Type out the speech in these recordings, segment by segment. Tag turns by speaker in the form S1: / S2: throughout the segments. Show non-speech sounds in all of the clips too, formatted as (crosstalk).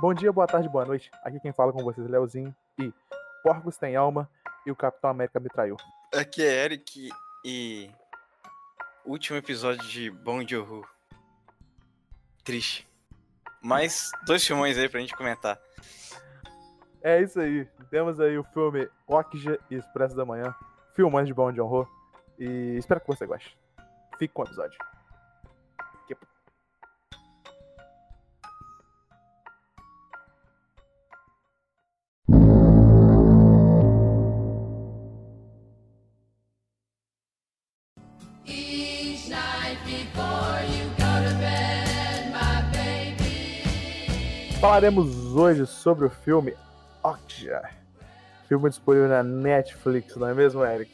S1: Bom dia, boa tarde, boa noite. Aqui quem fala com vocês é Leozinho e Porcos tem alma e o Capitão América me traiu.
S2: Aqui é Eric e. Último episódio de Bom Joe. Triste. Mais dois filmões aí pra gente comentar.
S1: É isso aí. Temos aí o filme Okja e Expresso da Manhã. Filmões de Bom John Ho. E espero que você goste. Fique com o episódio. Falaremos hoje sobre o filme Okja. Filme disponível na Netflix, não é mesmo, Eric?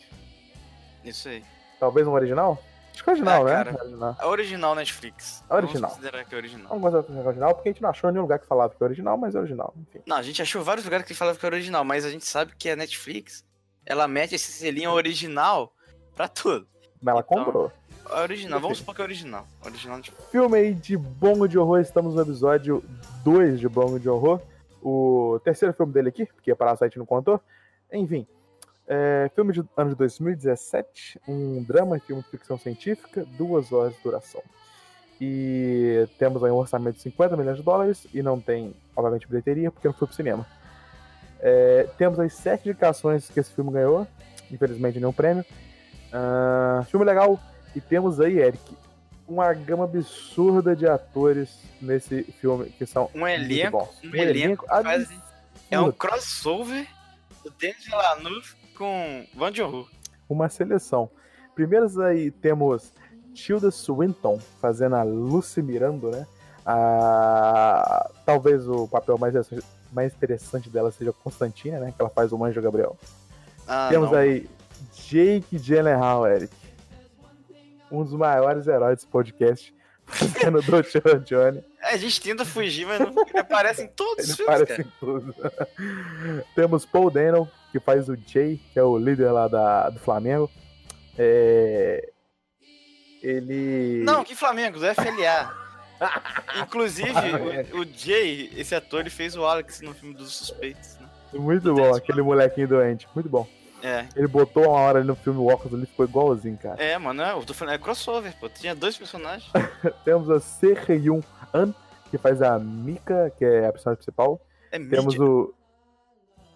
S2: Isso aí.
S1: Talvez um original? Acho que é original,
S2: É,
S1: né?
S2: cara.
S1: Original.
S2: A original Netflix.
S1: A original.
S2: Vamos considerar que é original.
S1: Vamos considerar que é original, porque a gente não achou nenhum lugar que falava que é original, mas é original. Enfim.
S2: Não, a gente achou vários lugares que falavam que é original, mas a gente sabe que a Netflix, ela mete esse selinho original pra tudo.
S1: Mas ela
S2: Então,
S1: comprou.
S2: É original, vamos supor que é original. Original de...
S1: Filme aí de Bongo de Horror, estamos no episódio 2 de Bongo de Horror. O terceiro filme dele aqui, porque Parasite não contou. Enfim, é, filme de ano de 2017, um drama e filme de ficção científica, duas horas de duração. E temos aí um orçamento de 50 milhões de dólares e não tem, obviamente, bilheteria, porque não foi pro cinema. É, temos aí sete indicações que esse filme ganhou, infelizmente nenhum prêmio. Ah, filme legal, e temos aí, Eric, uma gama absurda de atores nesse filme que são
S2: Um elenco,
S1: bons.
S2: um elenco
S1: absurdo.
S2: É um crossover do Denis Villeneuve com Van Joe.
S1: uma seleção. Primeiros aí temos Tilda Swinton fazendo a Lucy Miranda, né? A... Talvez o papel mais, mais interessante dela seja Constantina, né? Que ela faz o Anjo Gabriel.
S2: Ah,
S1: temos
S2: não.
S1: aí Jake Gyllenhaal, Eric. Um dos maiores heróis desse podcast. (laughs) Fazendo o Dr. Johnny.
S2: É, a gente tenta fugir, mas não... ele aparece em todos os
S1: Ele
S2: filmes,
S1: aparece
S2: cara.
S1: em tudo. (laughs) Temos Paul Dano, que faz o Jay, que é o líder lá da, do Flamengo. É, Ele.
S2: Não, que Flamengo, do FLA. (laughs) Inclusive, o, o Jay, esse ator, ele fez o Alex no filme dos Suspeitos, né?
S1: Muito bom, aquele molequinho doente. Muito bom.
S2: É,
S1: Ele botou uma hora ali no filme o óculos ali, ficou igualzinho, cara.
S2: é, mano, é, eu tô falando, é crossover, pô. Tinha dois personagens. (laughs)
S1: Temos a Se-Hyun An, que faz a Mika, que é a personagem principal.
S2: É
S1: Temos
S2: mídia.
S1: o.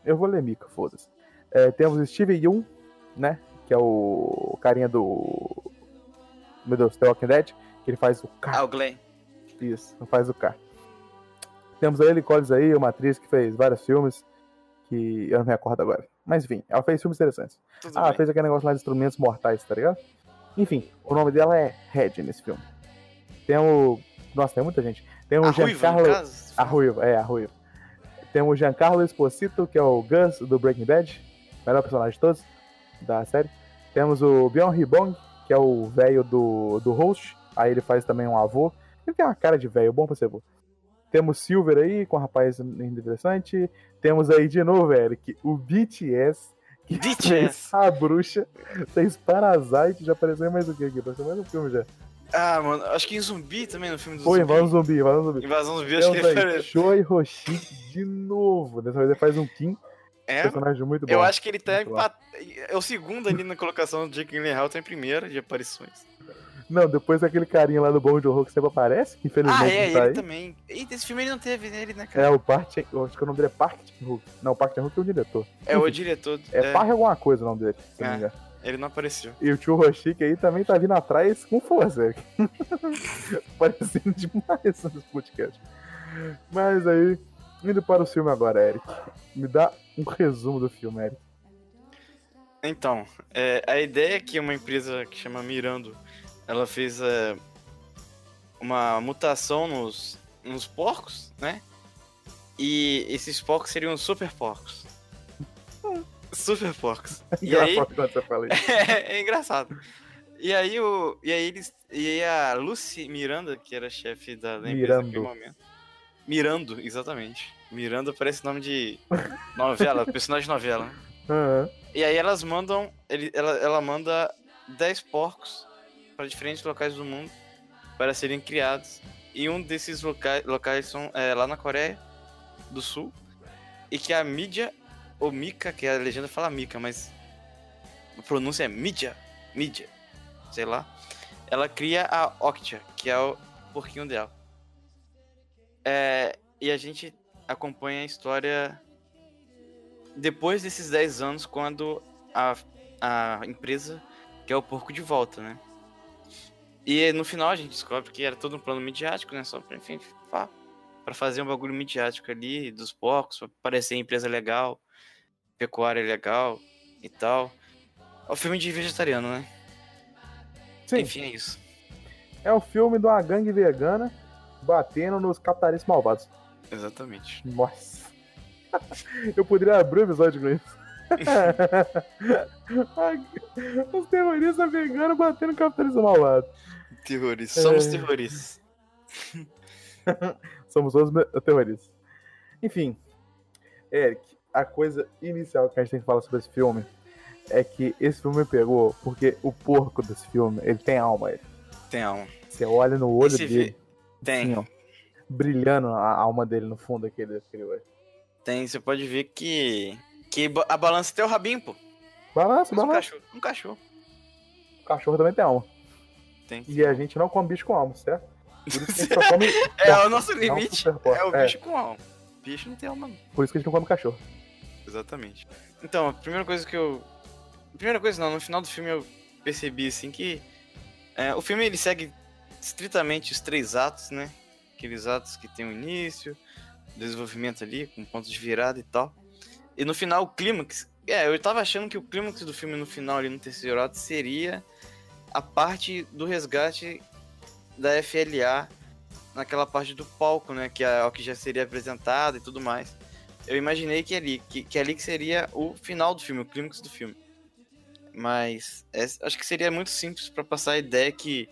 S1: Eu vou ler Mika, foda-se. É, temos o Steve Young, né? Que é o carinha do. Meu Deus, The Walking Dead, que ele faz o K.
S2: Ah, o Glenn.
S1: Isso, faz o K. Temos a Ellie Collins aí, uma atriz que fez vários filmes, que eu não me recordo agora. Mas enfim, ela fez filmes interessantes.
S2: Tudo
S1: Ah,
S2: bem.
S1: fez aquele negócio lá de instrumentos mortais, tá ligado? Enfim, o nome dela é Red nesse filme. Tem o. Nossa, tem muita gente. Tem o
S2: A Ruiva,
S1: Giancarlo.
S2: caso.
S1: A Ruiva, é, a Ruiva. Tem o Giancarlo Esposito, que é o Gus do Breaking Bad, melhor personagem de todos da série. Temos o Byung Ribong, que é o velho do, do host, aí ele faz também um avô. Ele tem uma cara de velho, bom pra ser avô. Temos Silver aí, com um rapaz interessante. Temos aí de novo, Eric, o BTS, que
S2: BTS.
S1: fez (laughs) a bruxa, fez Parasite, já apareceu mais o que aqui? Apareceu mais um filme já.
S2: Ah, mano, acho que em zumbi também, no filme do
S1: Foi,
S2: zumbi.
S1: Invasão Zumbi, Invasão Zumbi.
S2: Invasão zumbi, acho que ele.
S1: Choi Roshi de novo. Dessa vez ele faz um Kim,
S2: É,
S1: personagem muito bom.
S2: eu acho que ele tá empat... É o segundo ali na colocação do Jake Gyllenhaal, tá em primeira de aparições.
S1: Não, depois daquele carinha lá do Bom de Horror que sempre aparece, que infelizmente
S2: Ah, é,
S1: tá
S2: ele
S1: aí.
S2: também. Eita, esse filme ele não teve nele, né,
S1: É
S2: cara?
S1: o Park Chan- eu acho que o nome dele é Park Chan-wook. Não, o Park Chan-wook é o diretor.
S2: É, o diretor.
S1: É,
S2: É,
S1: Park alguma coisa o nome dele, se não me
S2: É.
S1: engano.
S2: ele não apareceu.
S1: E o tio Roshik aí também tá vindo atrás com força, Eric. (laughs) Parecendo demais nesse podcast. Mas aí, indo para o filme agora, Eric. Me dá um resumo do filme, Eric.
S2: Então, é, a ideia é que uma empresa que chama Mirando, ela fez é, uma mutação nos, nos porcos, né? E esses porcos seriam super porcos. Super porcos. (laughs) E aí,
S1: quando você fala isso. (laughs)
S2: é, engraçado. E aí o. E aí eles. E aí a Lucy Miranda, que era chefe da, da empresa naquele momento. Mirando, exatamente. Miranda parece nome de novela, (laughs) personagem de novela.
S1: Aham.
S2: E aí elas mandam. Ele, ela, ela manda 10 porcos para diferentes locais do mundo para serem criados. E um desses locais, locais são é, lá na Coreia. do Sul e que a mídia, ou Mica, que a legenda fala Mica, mas a pronúncia é mídia, mídia, sei lá. Ela cria a Octia, que é o porquinho dela. É, e a gente acompanha a história depois desses 10 anos, quando a, a empresa quer o porco de volta, né? E no final a gente descobre que era todo um plano midiático, né? Só pra, enfim, pra fazer um bagulho midiático ali dos porcos, pra parecer empresa legal, pecuária legal e tal. É um filme de vegetariano, né?
S1: Sim,
S2: Enfim, é isso.
S1: é o filme de uma gangue vegana batendo nos capitalistas malvados.
S2: Exatamente.
S1: Nossa. (laughs) Eu poderia abrir o episódio com isso. (laughs) (laughs) Os terroristas veganos batendo no capitalismo malvado.
S2: Terroristas. Somos
S1: É.
S2: terroristas. (laughs)
S1: Somos todos terroristas. Enfim, Eric, a coisa inicial que a gente tem que falar sobre esse filme é que esse filme me pegou porque o porco desse filme, ele tem alma. Ele.
S2: Tem alma.
S1: Você olha no olho
S2: Esse
S1: dele,
S2: Tem.
S1: assim, ó, brilhando a alma dele no fundo daquele, daquele olho.
S2: Tem. Você pode ver que. Que a balança tem o rabinho, pô.
S1: Balança,
S2: Um
S1: balança.
S2: cachorro. Um cachorro.
S1: O cachorro também tem alma.
S2: Tem.
S1: E a gente não come bicho com alma, certo? Por isso que a gente só (laughs) come.
S2: É, o nosso limite é o
S1: É.
S2: bicho com alma. Bicho não tem alma, não.
S1: Por isso que a gente não come cachorro.
S2: Exatamente. Então, a primeira coisa que eu. Primeira coisa não, no final do filme eu percebi assim que. é, o filme ele segue estritamente os três atos, né? Aqueles atos que tem o início, desenvolvimento ali, com pontos de virada e tal. E no final o clímax. É, eu tava achando que o clímax do filme no final ali no terceiro ato seria a parte do resgate da FLA naquela parte do palco, né? Que é o que já seria apresentado e tudo mais. Eu imaginei que ali, que, que ali que seria o final do filme, o clímax do filme. Mas é- acho que seria muito simples pra passar a ideia que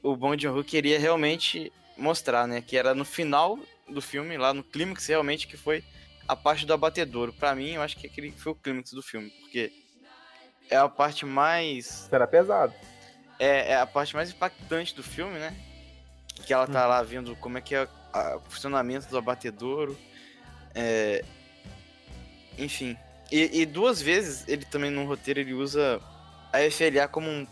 S2: o Bong Joon-ho queria realmente mostrar, né? Que era no final do filme, lá no clímax, realmente que foi a parte do abatedouro. Pra mim, eu acho que aquele foi o clímax do filme, porque é a parte mais
S1: Será pesado.
S2: É, é a parte mais impactante do filme, né? Que ela tá lá vendo como é que é o funcionamento do abatedouro. É... Enfim. E, e duas vezes ele também no roteiro ele usa a FLA como um-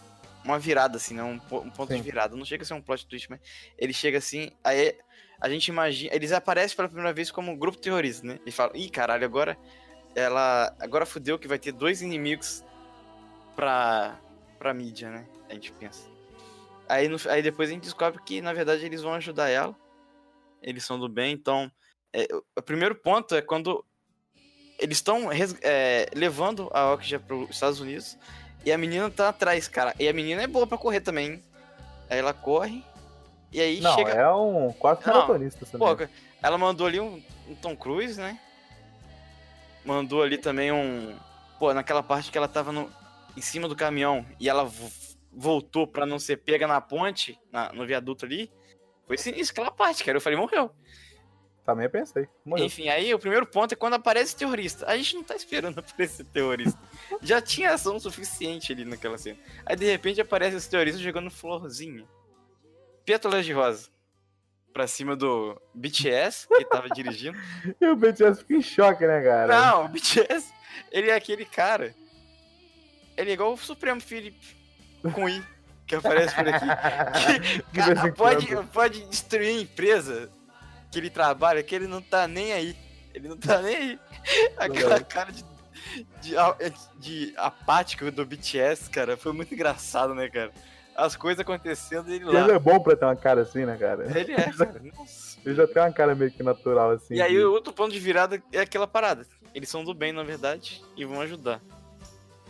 S2: uma virada, assim, né? Um, um ponto
S1: Sim.
S2: de virada. Não chega a ser um plot twist, mas ele chega assim, aí a gente imagina. Eles aparecem pela primeira vez como um grupo terrorista, né? E falam, ih, caralho, agora ela. Agora fudeu que vai ter dois inimigos pra, pra mídia, né? A gente pensa. Aí, no- aí depois a gente descobre que, na verdade, eles vão ajudar ela. Eles são do bem, então. é, o- primeiro ponto é quando eles estão levando a Okja para os Estados Unidos e a menina tá atrás, cara. E a menina é boa pra correr também. hein? Aí ela corre e aí
S1: Não,
S2: chega.
S1: é um quase maratonista menina.
S2: ela mandou ali um, um Tom Cruise, né? Mandou ali também um. Pô, naquela parte que ela tava no, em cima do caminhão e ela vo- voltou pra não ser pega na ponte, na- no viaduto ali. Foi sinistro aquela parte, cara. Eu falei, morreu.
S1: Também pensei. Morreu.
S2: Enfim, aí o primeiro ponto é quando aparece terrorista. A gente não tá esperando (laughs) aparecer terrorista. Já tinha ação suficiente ali naquela cena. Aí de repente aparece os terroristas jogando florzinha. Pétalas de rosa. Pra cima do BTS, que tava dirigindo. (laughs)
S1: E o BTS fica em choque, né, cara?
S2: Não, o BTS, ele é aquele cara. Ele é igual o Supremo Felipe com I, que aparece por aqui. (laughs) Que,
S1: em
S2: pode, pode destruir a empresa que ele trabalha, que ele não tá nem aí. Ele não tá nem aí. (laughs) Aquela cara de, de, de apático do BTS, cara, foi muito engraçado, né, cara? As coisas acontecendo e ele
S1: E ele
S2: lá.
S1: é bom pra ter uma cara assim, né, cara?
S2: Ele é, (laughs) cara. Nossa.
S1: Ele já tem uma cara meio que natural, assim.
S2: E aí
S1: de-
S2: o outro ponto de virada é aquela parada. Eles são do bem, na verdade, e vão ajudar.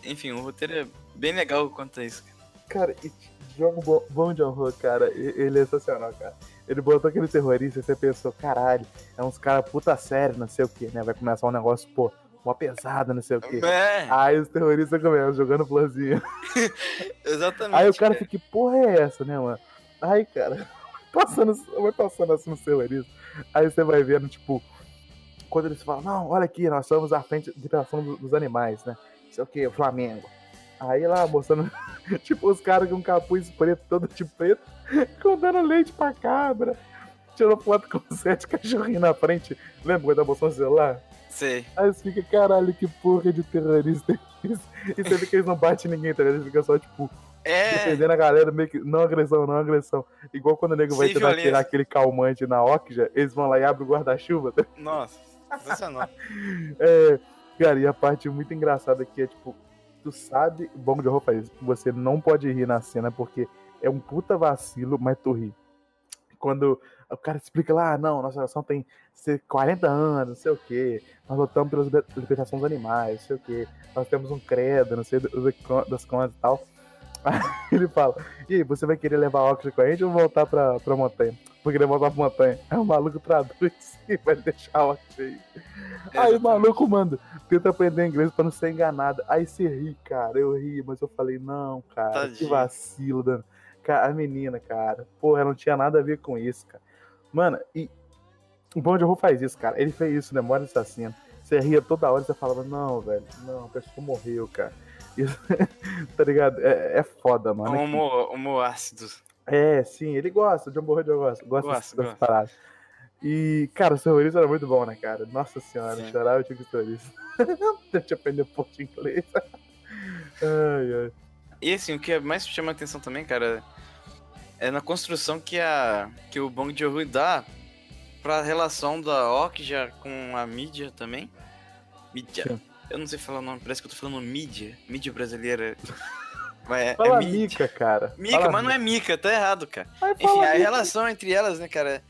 S2: Enfim, o roteiro é bem legal quanto a isso.
S1: Cara, e jogo bom, de horror, cara, e- ele é sensacional, cara. Ele botou aquele terrorista e você pensou, caralho, é uns caras puta sério, não sei o que, né? Vai começar um negócio, pô, uma pesada, não sei o que.
S2: É,
S1: Aí os terroristas começam jogando florzinha. (laughs)
S2: exatamente.
S1: Aí o cara
S2: cara.
S1: fica, que porra é essa, né, mano? Aí, cara, (laughs) passando, vai passando assim nos terroristas. Aí você vai vendo, tipo, quando eles falam, não, olha aqui, nós somos a frente de do- dos animais, né? Sei o que, o Flamengo. Aí lá, mostrando, (laughs) tipo, os caras com capuz preto, todo de preto, (laughs) com dando leite pra cabra. tirou foto com (laughs) sete cachorrinhos na frente. Lembra quando mostrou o celular?
S2: Sei.
S1: Aí você fica, caralho, que porra de terrorista é isso? E você vê que eles não batem ninguém, tá ligado? Eles ficam só, tipo,
S2: É,
S1: defendendo a galera, meio que, não agressão, não agressão. Igual quando o nego vai tentar tirar aquele calmante na Okja, eles vão lá e abrem o guarda-chuva, tá
S2: nossa, sensacional.
S1: É, cara, e a parte muito engraçada aqui é, tipo, tu sabe, bom de roupa isso, você não pode rir na cena porque é um puta vacilo, mas tu ri. Quando o cara explica lá, ah, não, nossa nação tem sei, 40 anos, não sei o quê, nós lutamos pela liber- libertação dos animais, não sei o quê, nós temos um credo, não sei das contas e tal. (laughs) Aí ele fala, e aí, você vai querer levar Oxford com a gente ou voltar pra, pra montanha? Vou querer voltar pra montanha. Aí o maluco traduz e vai deixar a Oxford aí. Aí o maluco, mano, tenta aprender inglês pra não ser enganado. Aí você ri, cara. Eu ri, mas eu falei, não, cara, que
S2: Tadinho.
S1: vacilo, dano. A menina, cara, porra, não tinha nada a ver com isso, cara. Mano, e o Bom Horror faz isso, cara. Ele fez isso, Memória Assassina. Você ria toda hora e você falava, não, velho, não, a pessoa morreu, cara. Isso, (laughs) tá ligado? É, é foda, mano.
S2: Um humor, humor ácido.
S1: É, sim, ele gosta, o John Borrell eu gosto, gosta
S2: Gosto,
S1: dessas paradas. E, cara, o terrorista era muito bom, né, cara? Nossa senhora,
S2: Sim.
S1: chorar eu tinha que terrorista. Deixa (laughs) eu aprender um pouco de inglês. ai, ai.
S2: E assim, o que mais chama atenção também, cara, é na construção que, a, que o Bong Joon-ho dá pra relação da Okja com a mídia também. Mídia.
S1: Sim.
S2: Eu não sei falar o nome, parece que eu tô falando mídia. Mídia brasileira. (laughs) Mas é,
S1: Fala
S2: é.
S1: Mica, cara.
S2: Mica,
S1: Fala
S2: mas não é Mica, tá errado, cara. Enfim, a
S1: Mica.
S2: relação entre elas, né, cara?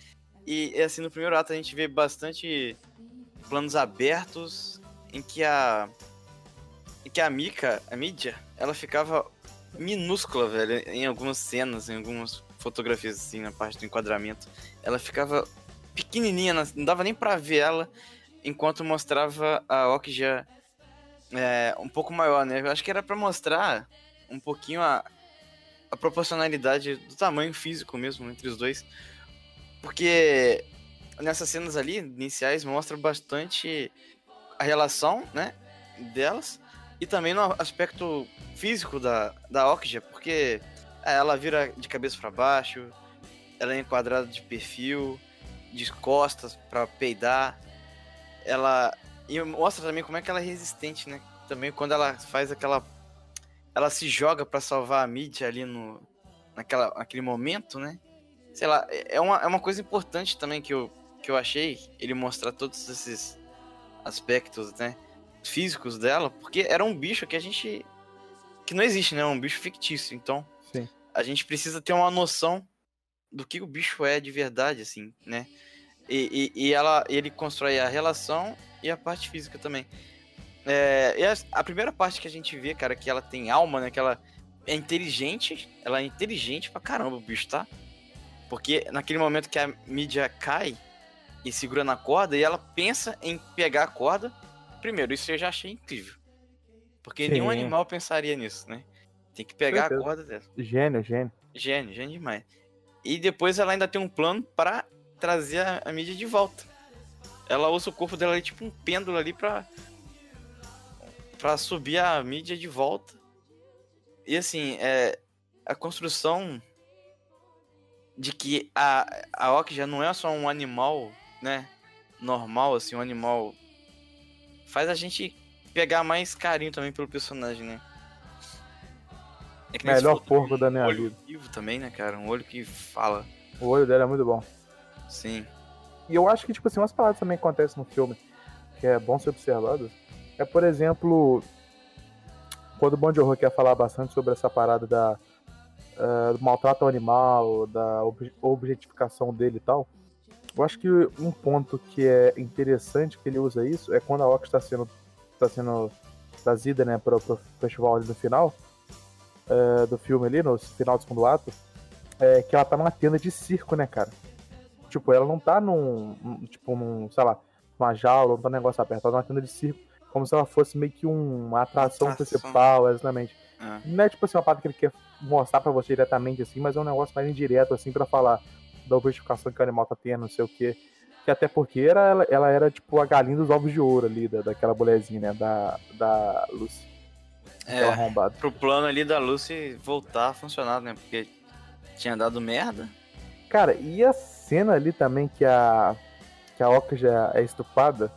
S2: E assim, no primeiro ato a gente vê bastante planos abertos em que a. Em que a Mika, a mídia, ela ficava minúscula, velho, em algumas cenas, em algumas fotografias, assim, na parte do enquadramento. Ela ficava pequenininha, não não dava nem pra ver ela, enquanto mostrava a Okja é, um pouco maior, né? Eu acho que era pra mostrar um pouquinho a, a proporcionalidade do tamanho físico mesmo entre os dois. Porque nessas cenas ali, iniciais, mostra bastante a relação, né, delas e também no aspecto físico da, da Okja, porque é, ela vira de cabeça para baixo, ela é enquadrada de perfil, de costas para peidar, ela e mostra também como é que ela é resistente, né? Também quando ela faz aquela ela se joga para salvar a mídia ali no naquela naquele momento, né? Sei lá, é uma, é uma coisa importante também que eu, que eu achei ele mostrar todos esses aspectos, né, físicos dela, porque era um bicho que a gente que não existe, né? É um bicho fictício, então
S1: Sim.
S2: a gente precisa ter uma noção do que o bicho é de verdade, assim, né? E, e, e ela, ele constrói a relação e a parte física também. É, e a, a primeira parte que a gente vê, cara, que ela tem alma, né? Que ela é inteligente, ela é inteligente pra caramba, o bicho, tá? Porque naquele momento que a mídia cai e segura na corda, e ela pensa em pegar a corda, primeiro, isso eu já achei incrível. Porque nenhum
S1: Sim.
S2: animal pensaria nisso, né? Tem que pegar a corda dela.
S1: Gênio, gênio.
S2: Gênio, gênio demais. E depois ela ainda tem um plano para trazer a, a mídia de volta. Ela usa o corpo dela ali, tipo um pêndulo ali pra, pra subir a mídia de volta. E assim, é, a construção de que a, a Okja não é só um animal, né? Normal, assim, um animal. Faz a gente pegar mais carinho também pelo personagem, né? É
S1: Melhor
S2: também,
S1: porco da minha
S2: um olho
S1: vida.
S2: vivo também, né, cara? Um olho que fala.
S1: O olho dela é muito bom.
S2: Sim.
S1: E eu acho que, tipo assim, umas paradas também acontecem no filme que é bom ser observado. É, por exemplo, quando o Bom de Horror quer falar bastante sobre essa parada da eh, do maltrato ao animal, da ob- objetificação dele e tal. Eu acho que um ponto que é interessante que ele usa isso é quando a Ox está sendo, tá sendo trazida né, para o festival ali no final eh, do filme ali, no final do segundo ato, é que ela tá numa tenda de circo, né, cara? Tipo, ela não tá num, tipo, num, sei lá, uma jaula, não tá num negócio ela tá numa tenda de circo, como se ela fosse meio que um- uma atração, principal, exatamente.
S2: Ah.
S1: Não é tipo assim, uma parada que ele quer mostrar pra você diretamente assim, mas é um negócio mais indireto, assim, pra falar da objetificação que o animal tá tendo, não sei o quê. Que até porque era, ela, ela era tipo a galinha dos ovos de ouro ali, da, daquela mulherzinha, né? Da, da Lucy.
S2: É,
S1: arrombada.
S2: pro plano ali da Lucy voltar a funcionar, né? Porque tinha dado merda.
S1: Cara, e as cena ali também que a que a Okja é estupada,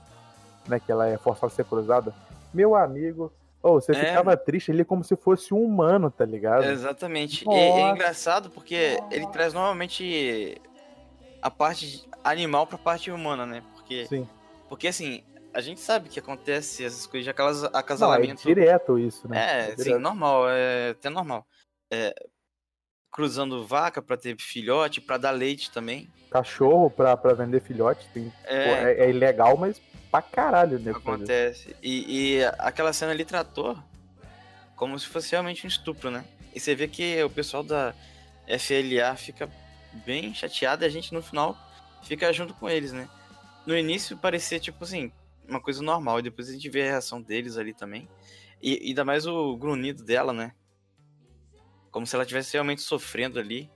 S1: né, que ela é forçada a ser cruzada. Meu amigo, oh, você
S2: É,
S1: ficava triste ali como se fosse um humano, tá ligado?
S2: Exatamente. E é engraçado porque ele traz novamente a parte animal pra parte humana, né? Porque,
S1: Sim.
S2: porque assim, a gente sabe que acontece essas coisas de aquelas
S1: Não, é
S2: acasalamento.
S1: direto isso, né?
S2: É, sim,
S1: direto.
S2: normal, é até normal. É, cruzando vaca pra ter filhote, pra dar leite também.
S1: Cachorro pra, pra vender filhote tem,
S2: É,
S1: é, é ilegal, mas pra caralho, né?
S2: acontece. E, e aquela cena ali tratou como se fosse realmente um estupro, né? E você vê que o pessoal da FLA fica bem chateado e a gente no final fica junto com eles, né? No início parecia tipo assim, uma coisa normal, e depois a gente vê a reação deles ali também. E e ainda mais o grunhido dela, né? Como se ela estivesse realmente sofrendo ali.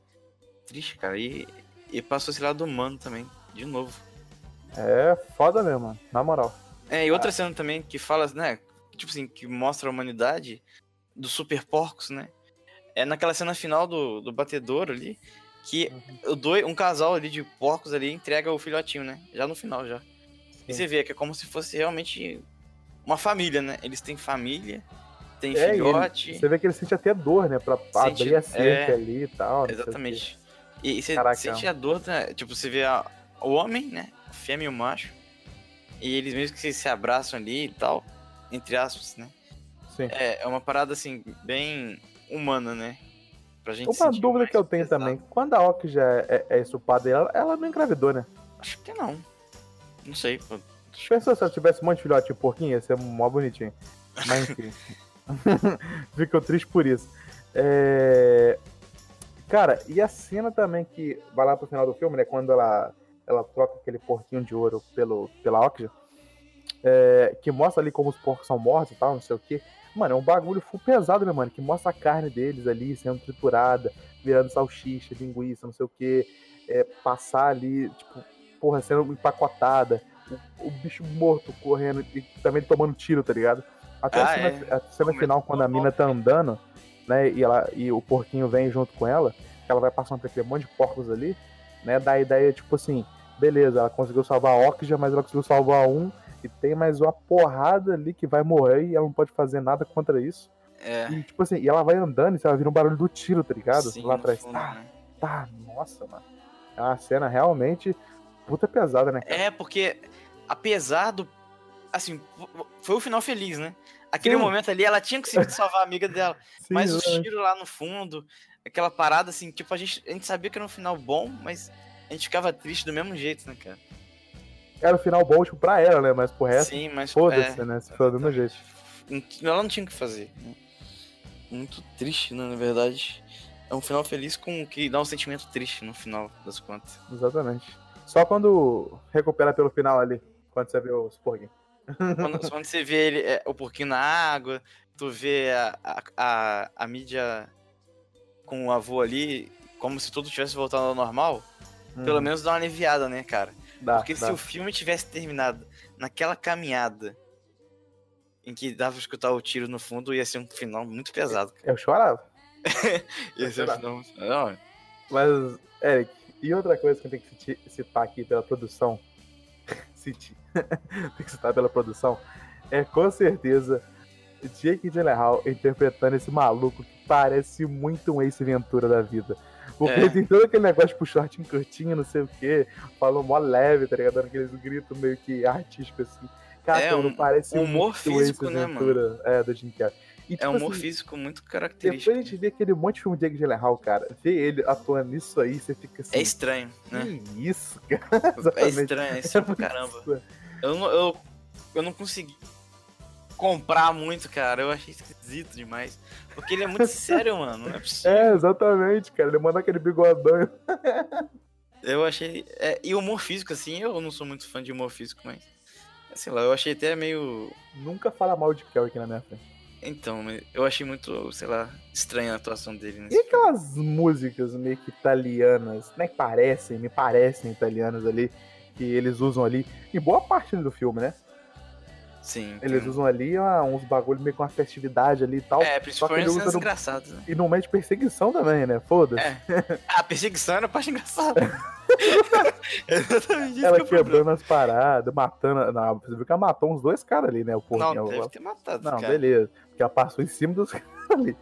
S2: Triste, cara. E, e passou esse lado humano também, de novo.
S1: É foda mesmo, mano. Na moral.
S2: É, e outra cena também que fala, né? Tipo assim, que mostra a humanidade dos super porcos, né? É naquela cena final do, do batedouro ali, que o dois, um casal ali de porcos ali entrega o filhotinho, né? Já no final, já. E
S1: Sim.
S2: você vê que é como se fosse realmente uma família, né? Eles têm família, tem
S1: É, e
S2: filhote.
S1: Você vê que ele sente até dor, né? Pra
S2: Sente-
S1: abrir a cerca
S2: é,
S1: ali e tal.
S2: Exatamente. E, e você
S1: Caraca.
S2: sente a dor, né? Tipo, você vê a- o homem, né? Fêmea e o macho. E eles mesmo que se, se abraçam ali e tal. Entre aspas, né?
S1: Sim.
S2: É, é uma parada assim, bem humana, né? Pra gente
S1: Uma dúvida que eu tenho
S2: pesado.
S1: também. Quando a Ok já é, é estupada, ela, ela não engravidou, né?
S2: Acho que não. Não sei, pô.
S1: Pensou se ela tivesse um monte de filhote de porquinho, ia ser mó bonitinho. Mas enfim. (laughs) Ficou triste por isso. É, Cara, e a cena também que vai lá pro final do filme, né? Quando ela, ela troca aquele porquinho de ouro pelo, pela Okja, é, que mostra ali como os porcos são mortos e tal, não sei o quê. Mano, é um bagulho full pesado, né, mano? Que mostra a carne deles ali sendo triturada, virando salsicha, linguiça, não sei o quê. É, passar ali, tipo, porra, sendo empacotada. O, o bicho morto correndo e também tomando tiro, tá ligado? Até a
S2: Ah,
S1: cena,
S2: é.
S1: a cena final, quando a mina tá andando, né? E, ela, e o porquinho vem junto com ela, que ela vai passando por aquele monte de porcos ali, né? Dá a ideia, tipo assim, beleza, ela conseguiu salvar a Okja, mas ela conseguiu salvar um, e tem mais uma porrada ali que vai morrer e ela não pode fazer nada contra isso.
S2: É.
S1: E, tipo assim, e ela vai andando e você vai ouvir um barulho do tiro, tá ligado?
S2: sim,
S1: Lá atrás.
S2: fundo,
S1: Tá,
S2: né?
S1: tá, nossa, mano. É uma cena realmente puta pesada, né? cara?
S2: É, porque apesar do. Assim, foi o final feliz, né? Aquele
S1: Sim.
S2: momento ali, ela tinha conseguido salvar a amiga dela. (laughs)
S1: Sim,
S2: Mas
S1: exatamente.
S2: tiros lá no fundo, aquela parada assim, tipo, a gente, a gente sabia que era um final bom, mas a gente ficava triste do mesmo jeito, né, cara?
S1: Era o final bom, tipo, pra ela, né? Mas pro resto,
S2: Sim, mas.
S1: foda-se,
S2: é,
S1: né? Se for do mesmo jeito.
S2: Ela não tinha o que fazer. né? Muito triste, né, na verdade. É um final feliz com que dá um sentimento triste no final das contas.
S1: Exatamente. Só quando recupera pelo final ali, quando você vê os porquinhos.
S2: Quando, quando você vê ele, é, o porquinho na água, tu vê a, a, a, a mídia com o avô ali, como se tudo tivesse voltado ao normal, pelo
S1: Hum,
S2: menos dá uma aliviada, né, cara?
S1: dá,
S2: Porque
S1: dá.
S2: se o filme tivesse terminado naquela caminhada em que dava pra escutar o tiro no fundo, ia ser um final muito pesado. cara.
S1: Eu chorava. (laughs)
S2: Ia ser um final. Não,
S1: Mas, Eric, e outra coisa que eu tenho que citar aqui pela produção, (laughs) citi- (laughs) tem que citar pela produção, é com certeza Jake Gyllenhaal interpretando esse maluco que parece muito um Ace Ventura da vida. Porque
S2: É.
S1: tem todo aquele negócio, tipo, shortinho curtinho, não sei o quê, falou mó leve, tá ligado? Dando aqueles gritos meio que artísticos, assim. Cara,
S2: É,
S1: mano,
S2: um-
S1: parece
S2: um humor
S1: muito
S2: físico,
S1: Ace
S2: né,
S1: Ventura, É, do Jim Carrey. E,
S2: é
S1: tipo
S2: um humor
S1: assim,
S2: físico muito
S1: depois
S2: característico.
S1: a gente vê aquele monte de filme de Jake Gyllenhaal, cara. Ver ele atuando nisso aí, você fica assim.
S2: É estranho, né?
S1: Que isso, cara?
S2: É estranho, é (laughs) estranho pra caramba. Eu não, eu, eu não consegui comprar muito, cara. Eu achei esquisito demais. Porque ele é muito (laughs) sério, mano. Não é possível.
S1: É, exatamente, cara. Ele manda aquele bigodão. (laughs)
S2: Eu achei. é, e humor físico, assim, eu não sou muito fã de humor físico, mas. Sei lá, eu achei até meio.
S1: Nunca fala mal de Kelly aqui na minha frente.
S2: Então, eu achei muito, sei lá, estranha a atuação dele nesse
S1: E
S2: filme.
S1: aquelas músicas meio que italianas, né? Que parecem, me parecem italianas ali, que eles usam ali, em boa parte do filme, né?
S2: Sim.
S1: Eles usam ali ah, uns bagulho meio com uma festividade ali e tal.
S2: É, principalmente cenas
S1: no-
S2: engraçadas, né?
S1: E no meio de perseguição também, né? Foda-se.
S2: É. A perseguição era a parte engraçada. (laughs) Exatamente isso
S1: ela
S2: que é
S1: quebrando as paradas, matando. Não, você viu que ela matou uns dois caras ali, né? O porquinho.
S2: Não, deve
S1: ela-
S2: ter matado,
S1: Não,
S2: cara.
S1: beleza. Porque ela passou em cima dos (laughs) caras ali.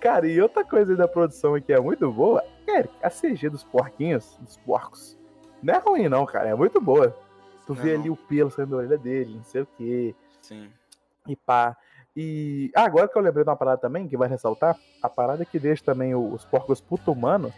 S1: Cara, e outra coisa aí da produção aqui é muito boa. Cara, a CG dos porquinhos, dos porcos, não é ruim, não, cara. É muito boa. Tu vê
S2: Não.
S1: ali o pelo saindo da orelha dele, não sei o quê.
S2: Sim.
S1: E pá. E ah, agora que eu lembrei de uma parada também, que vai ressaltar, a parada que deixa também os porcos puto humano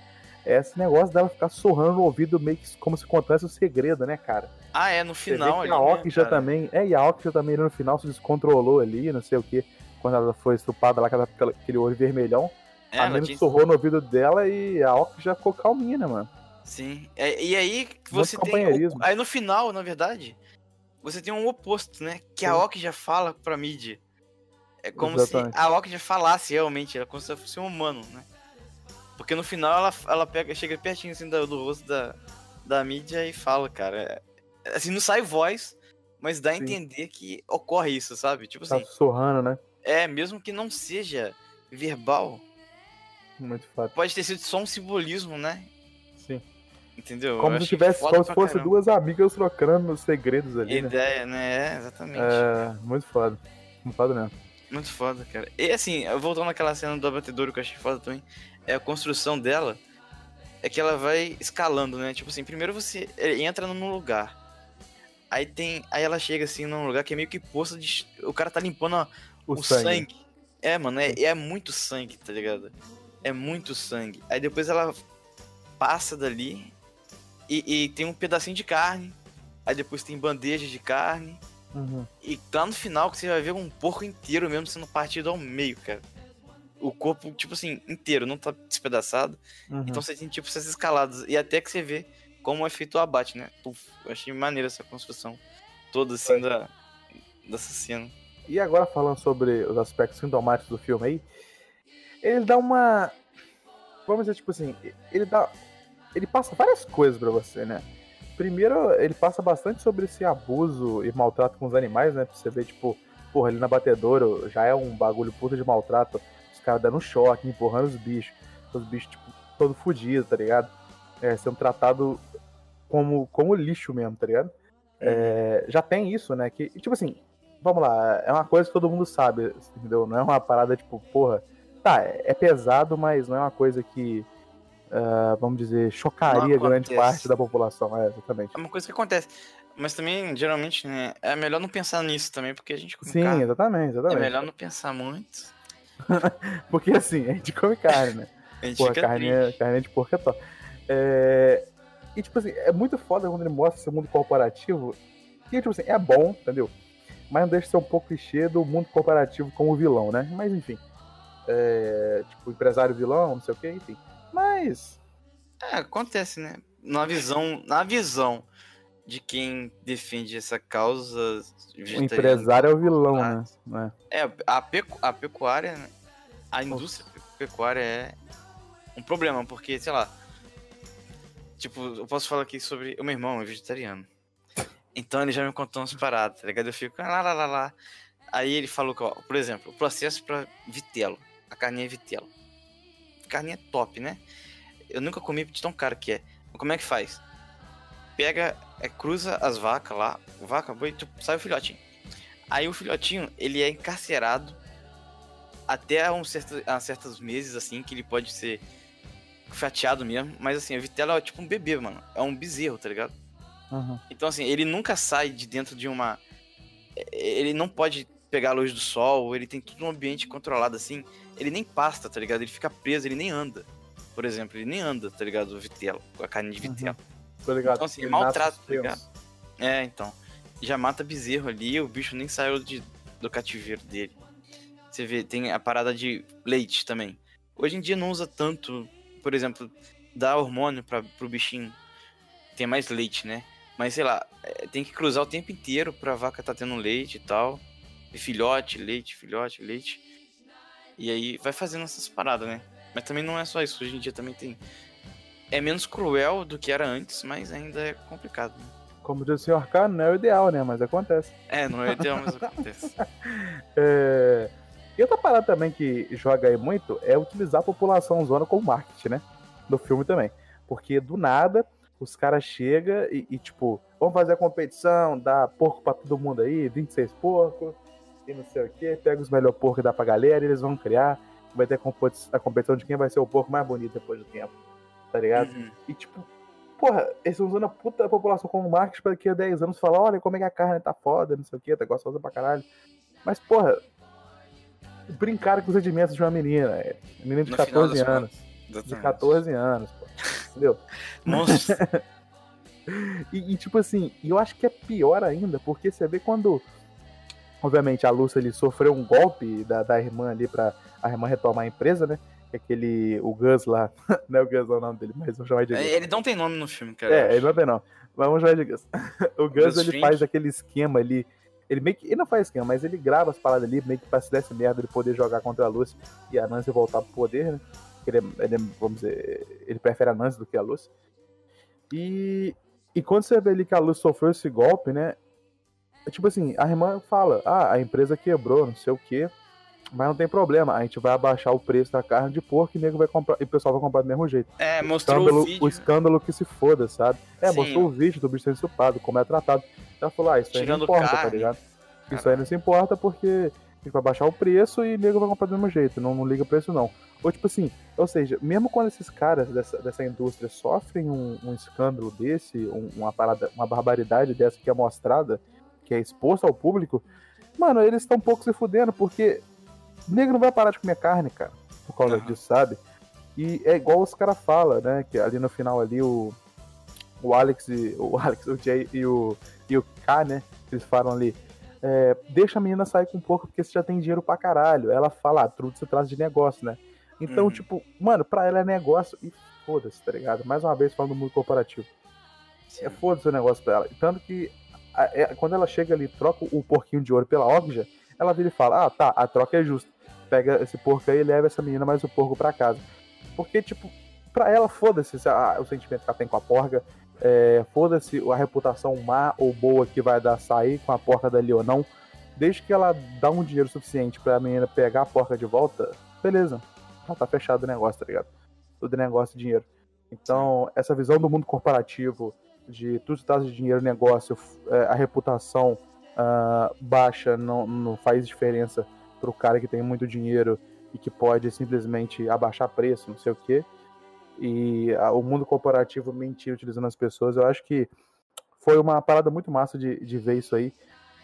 S1: é esse negócio dela ficar sorrando no ouvido meio que como se contasse o segredo, né, cara?
S2: Ah, é, no final ali,
S1: a
S2: né,
S1: Oki já
S2: cara?
S1: também. É, e a Oki já também no final se descontrolou ali, não sei o que. Quando ela foi estupada lá com aquele olho vermelhão.
S2: É,
S1: a mina
S2: tinha-
S1: sorrou no ouvido dela e a Oki já ficou calminha, né, mano?
S2: Sim. É, e aí você tem. o- aí no final, na verdade, você tem um oposto, né? Que a
S1: Sim.
S2: Oki já fala pra mídia. É como
S1: Exatamente.
S2: se a Oki já falasse realmente, ela como se fosse um humano, né? Porque no final ela, ela pega, chega pertinho assim do, do rosto da, da mídia e fala, cara. é- Assim, não sai voz, mas dá a
S1: Sim.
S2: entender que ocorre isso, sabe? Tipo
S1: Tá
S2: assim,
S1: sorrando, né?
S2: é, mesmo que não seja verbal,
S1: Muito foda.
S2: pode ter sido só um simbolismo, né? Entendeu?
S1: Como
S2: Eu
S1: se tivesse, como se fosse
S2: caramba.
S1: duas amigas trocando os segredos ali, né?
S2: Ideia, né? É, exatamente.
S1: É, muito foda. Muito foda mesmo.
S2: Muito foda, cara. E assim, voltando àquela cena do abatedouro que eu achei foda também, é a construção dela, é que ela vai escalando, né? Tipo assim, primeiro você entra num lugar. Aí tem. Aí ela chega assim num lugar que é meio que poço de. O cara tá limpando a-
S1: O,
S2: o,
S1: sangue.
S2: sangue. É, mano, é, é muito sangue, tá ligado? É muito sangue. Aí depois ela passa dali e, e tem um pedacinho de carne. Aí depois tem bandeja de carne.
S1: Uhum.
S2: E lá no final que você vai ver um porco inteiro mesmo sendo partido ao meio, cara. O corpo, tipo assim, inteiro, não tá despedaçado.
S1: Uhum.
S2: Então você tem, tipo, essas escaladas. E até que você vê como é feito o abate, né? Puf, eu achei maneira essa construção. Toda assim da, dessa cena.
S1: E agora falando sobre os aspectos sintomáticos do filme aí, ele dá uma. Vamos dizer, tipo assim, ele dá. Ele passa várias coisas pra você, né? Primeiro, ele passa bastante sobre esse abuso e maltrato com os animais, né? Pra você ver, tipo, porra, ali na batedouro já é um bagulho puta de maltrato. Os caras dando choque, empurrando os bichos. Os bichos, tipo, todo fudido, tá ligado? É, sendo tratado como, como lixo mesmo, tá ligado? É, já tem isso, né? Que, tipo assim, vamos lá, é uma coisa que todo mundo sabe, entendeu? Não é uma parada tipo, porra, tá, é pesado, mas não é uma coisa que, ah, vamos dizer, chocaria grande parte da população. É, exatamente.
S2: É uma coisa que acontece. Mas também, geralmente, né? É melhor não pensar nisso também, porque a gente come
S1: Sim,
S2: carne.
S1: exatamente,
S2: É
S1: exatamente.
S2: melhor não pensar muito. (laughs)
S1: Porque assim, a gente come carne, né? (laughs)
S2: A gente
S1: Porra,
S2: fica
S1: carne,
S2: triste.
S1: é- carne de porco é top. É, E, tipo assim, é muito foda quando ele mostra esse mundo corporativo. Que, tipo assim, é bom, entendeu? Mas não deixa de ser um pouco clichê do mundo corporativo como vilão, né? Mas, enfim. É, tipo, empresário vilão, não sei o que, enfim. Mas,
S2: É, acontece, né? Na visão, na visão de quem defende essa causa
S1: o empresário é o vilão,
S2: Ah.
S1: né? né?
S2: É, a, pecu- a pecuária, né? a indústria pecuária é um problema, porque, sei lá, tipo, eu posso falar aqui sobre o meu irmão, é vegetariano. Então ele já me contou umas paradas, tá ligado? Eu fico "Ah, lá, lá, lá, lá. Aí ele falou que, ó, por exemplo, o processo pra vitelo. A carne é vitelo. Carne é top, né? Eu nunca comi de tão caro que é. Como é que faz? Pega, é, cruza as vacas lá, vaca, boi, tu, sai o filhotinho. Aí o filhotinho, ele é encarcerado até um certo, a certos meses, assim, que ele pode ser fatiado mesmo. Mas assim, a vitela é tipo um bebê, mano. É um bezerro, tá ligado?
S1: Uhum.
S2: Então, assim, ele nunca sai de dentro de uma. Ele não pode pegar a luz do sol, ele tem tudo um ambiente controlado, assim. Ele nem pasta, tá ligado? Ele fica preso, ele nem anda. Por exemplo, ele nem anda, tá ligado? O vitelo, a carne de
S1: Uhum.
S2: vitelo.
S1: Tô ligado.
S2: Então, assim,
S1: Ele
S2: maltrato, tá ligado? É, então. Já mata bezerro ali, o bicho nem saiu de, do cativeiro dele. Você vê, tem a parada de leite também. Hoje em dia não usa tanto, por exemplo, dá hormônio pra, pro bichinho ter mais leite, né? Mas sei lá, é, tem que cruzar o tempo inteiro pra vaca tá tendo leite e tal. Filhote, leite, filhote, leite. E aí vai fazendo essas paradas, né? Mas também não é só isso, hoje em dia também tem. É menos cruel do que era antes, mas ainda é complicado. Né?
S1: Como diz o senhor K, não é o ideal, né? Mas acontece.
S2: É, não é ideal, mas (laughs) acontece.
S1: É... E outra parada também que joga aí muito é utilizar a população zona como marketing, né? No filme também. Porque do nada, os caras chegam e, e, tipo, vamos fazer a competição, dá porco pra todo mundo aí, 26 porcos, e não sei o que, pega os melhores porcos e dá pra galera, e eles vão criar, vai ter a competi- a competição de quem vai ser o porco mais bonito depois do tempo, tá ligado?
S2: Uhum.
S1: E tipo, porra, eles estão usando a puta população como marketing pra daqui a 10 anos falar, olha como é que a carne tá foda, não sei o que, tá gostosa pra caralho. Mas, porra, brincaram com os sentimentos de uma menina, é. Menina de
S2: No final
S1: 14
S2: das
S1: anos. De
S2: Exatamente.
S1: 14 anos, pô. Entendeu?
S2: Monstro. (laughs)
S1: E, e, tipo assim, e eu acho que é pior ainda, porque você vê quando. Obviamente a Lúcia ele sofreu um golpe da, da irmã ali pra a irmã retomar a empresa, né? Que é Aquele. O Gus lá. (laughs) Não é o Gus é o nome dele, mas vamos chamar de Gus.
S2: É, Ele não tem nome no filme, cara.
S1: É, ele não é não. Mas vamos chamar de Gus. (laughs) O Gus
S2: Gus
S1: ele faz aquele esquema ali. Ele meio que. Ele não faz esquema, mas ele grava as paradas ali, meio que pra se desse merda ele poder jogar contra a Lúcia e a Nancy voltar pro poder, né? Ele, é- ele é, vamos dizer, ele prefere a Nancy do que a Lúcia. E, e quando você vê ali que a Lúcia sofreu esse golpe, né? É tipo assim, a irmã fala, ah, a empresa quebrou, não sei o quê. Mas não tem problema, a gente vai abaixar o preço da carne de porco e, nego vai comprar, e o pessoal vai comprar do mesmo jeito
S2: É, mostrou
S1: escândalo,
S2: o vídeo.
S1: o escândalo que se foda, sabe? É,
S2: Sim.
S1: mostrou o vídeo do bicho sendo estupado, como é tratado. Ela falou, ah, isso aí não importa, tá
S2: carne.
S1: ligado? Isso aí não se importa porque a gente vai baixar o preço e o nego vai comprar do mesmo jeito, não, não liga preço não. Ou tipo assim, ou seja, mesmo quando esses caras dessa, dessa indústria sofrem um, um escândalo desse, um- uma parada, uma barbaridade dessa que é mostrada, que é exposta ao público, mano, eles estão um pouco se fudendo, porque o nego não vai parar de comer carne, cara, por causa
S2: Aham.
S1: disso, sabe? E é igual os caras falam, né? Que ali no final ali o, o Alex e o (laughs) Alex, o Jay e o, e o K, né? Eles falam ali. é, deixa a menina sair com um pouco porque você já tem dinheiro pra caralho. Ela fala, ah, tudo se trata de negócio, né? Então,
S2: Uhum.
S1: tipo, mano, pra ela é negócio e foda-se, tá ligado? Mais uma vez falando do mundo corporativo. É foda-se o negócio pra ela. Tanto que quando ela chega ali troca o porquinho de ouro pela Orgia, ela vira e fala: Ah, tá, a troca é justa. Pega esse porco aí e leva essa menina mais o porco pra casa. Porque, tipo, pra ela, foda-se se a- o sentimento que ela tem com a porca. é, foda-se a reputação má ou boa que vai dar sair com a porca dali ou não. Desde que ela dá um dinheiro suficiente pra menina pegar a porca de volta, beleza. Ela tá fechado o negócio, tá ligado? Tudo é negócio de dinheiro. Então, essa visão do mundo corporativo, de se trata de dinheiro, negócio, é, a reputação ah, baixa não, não faz diferença pro cara que tem muito dinheiro e que pode simplesmente abaixar preço, não sei o quê. E ah, o mundo corporativo mentir utilizando as pessoas, eu acho que foi uma parada muito massa de, de ver isso aí.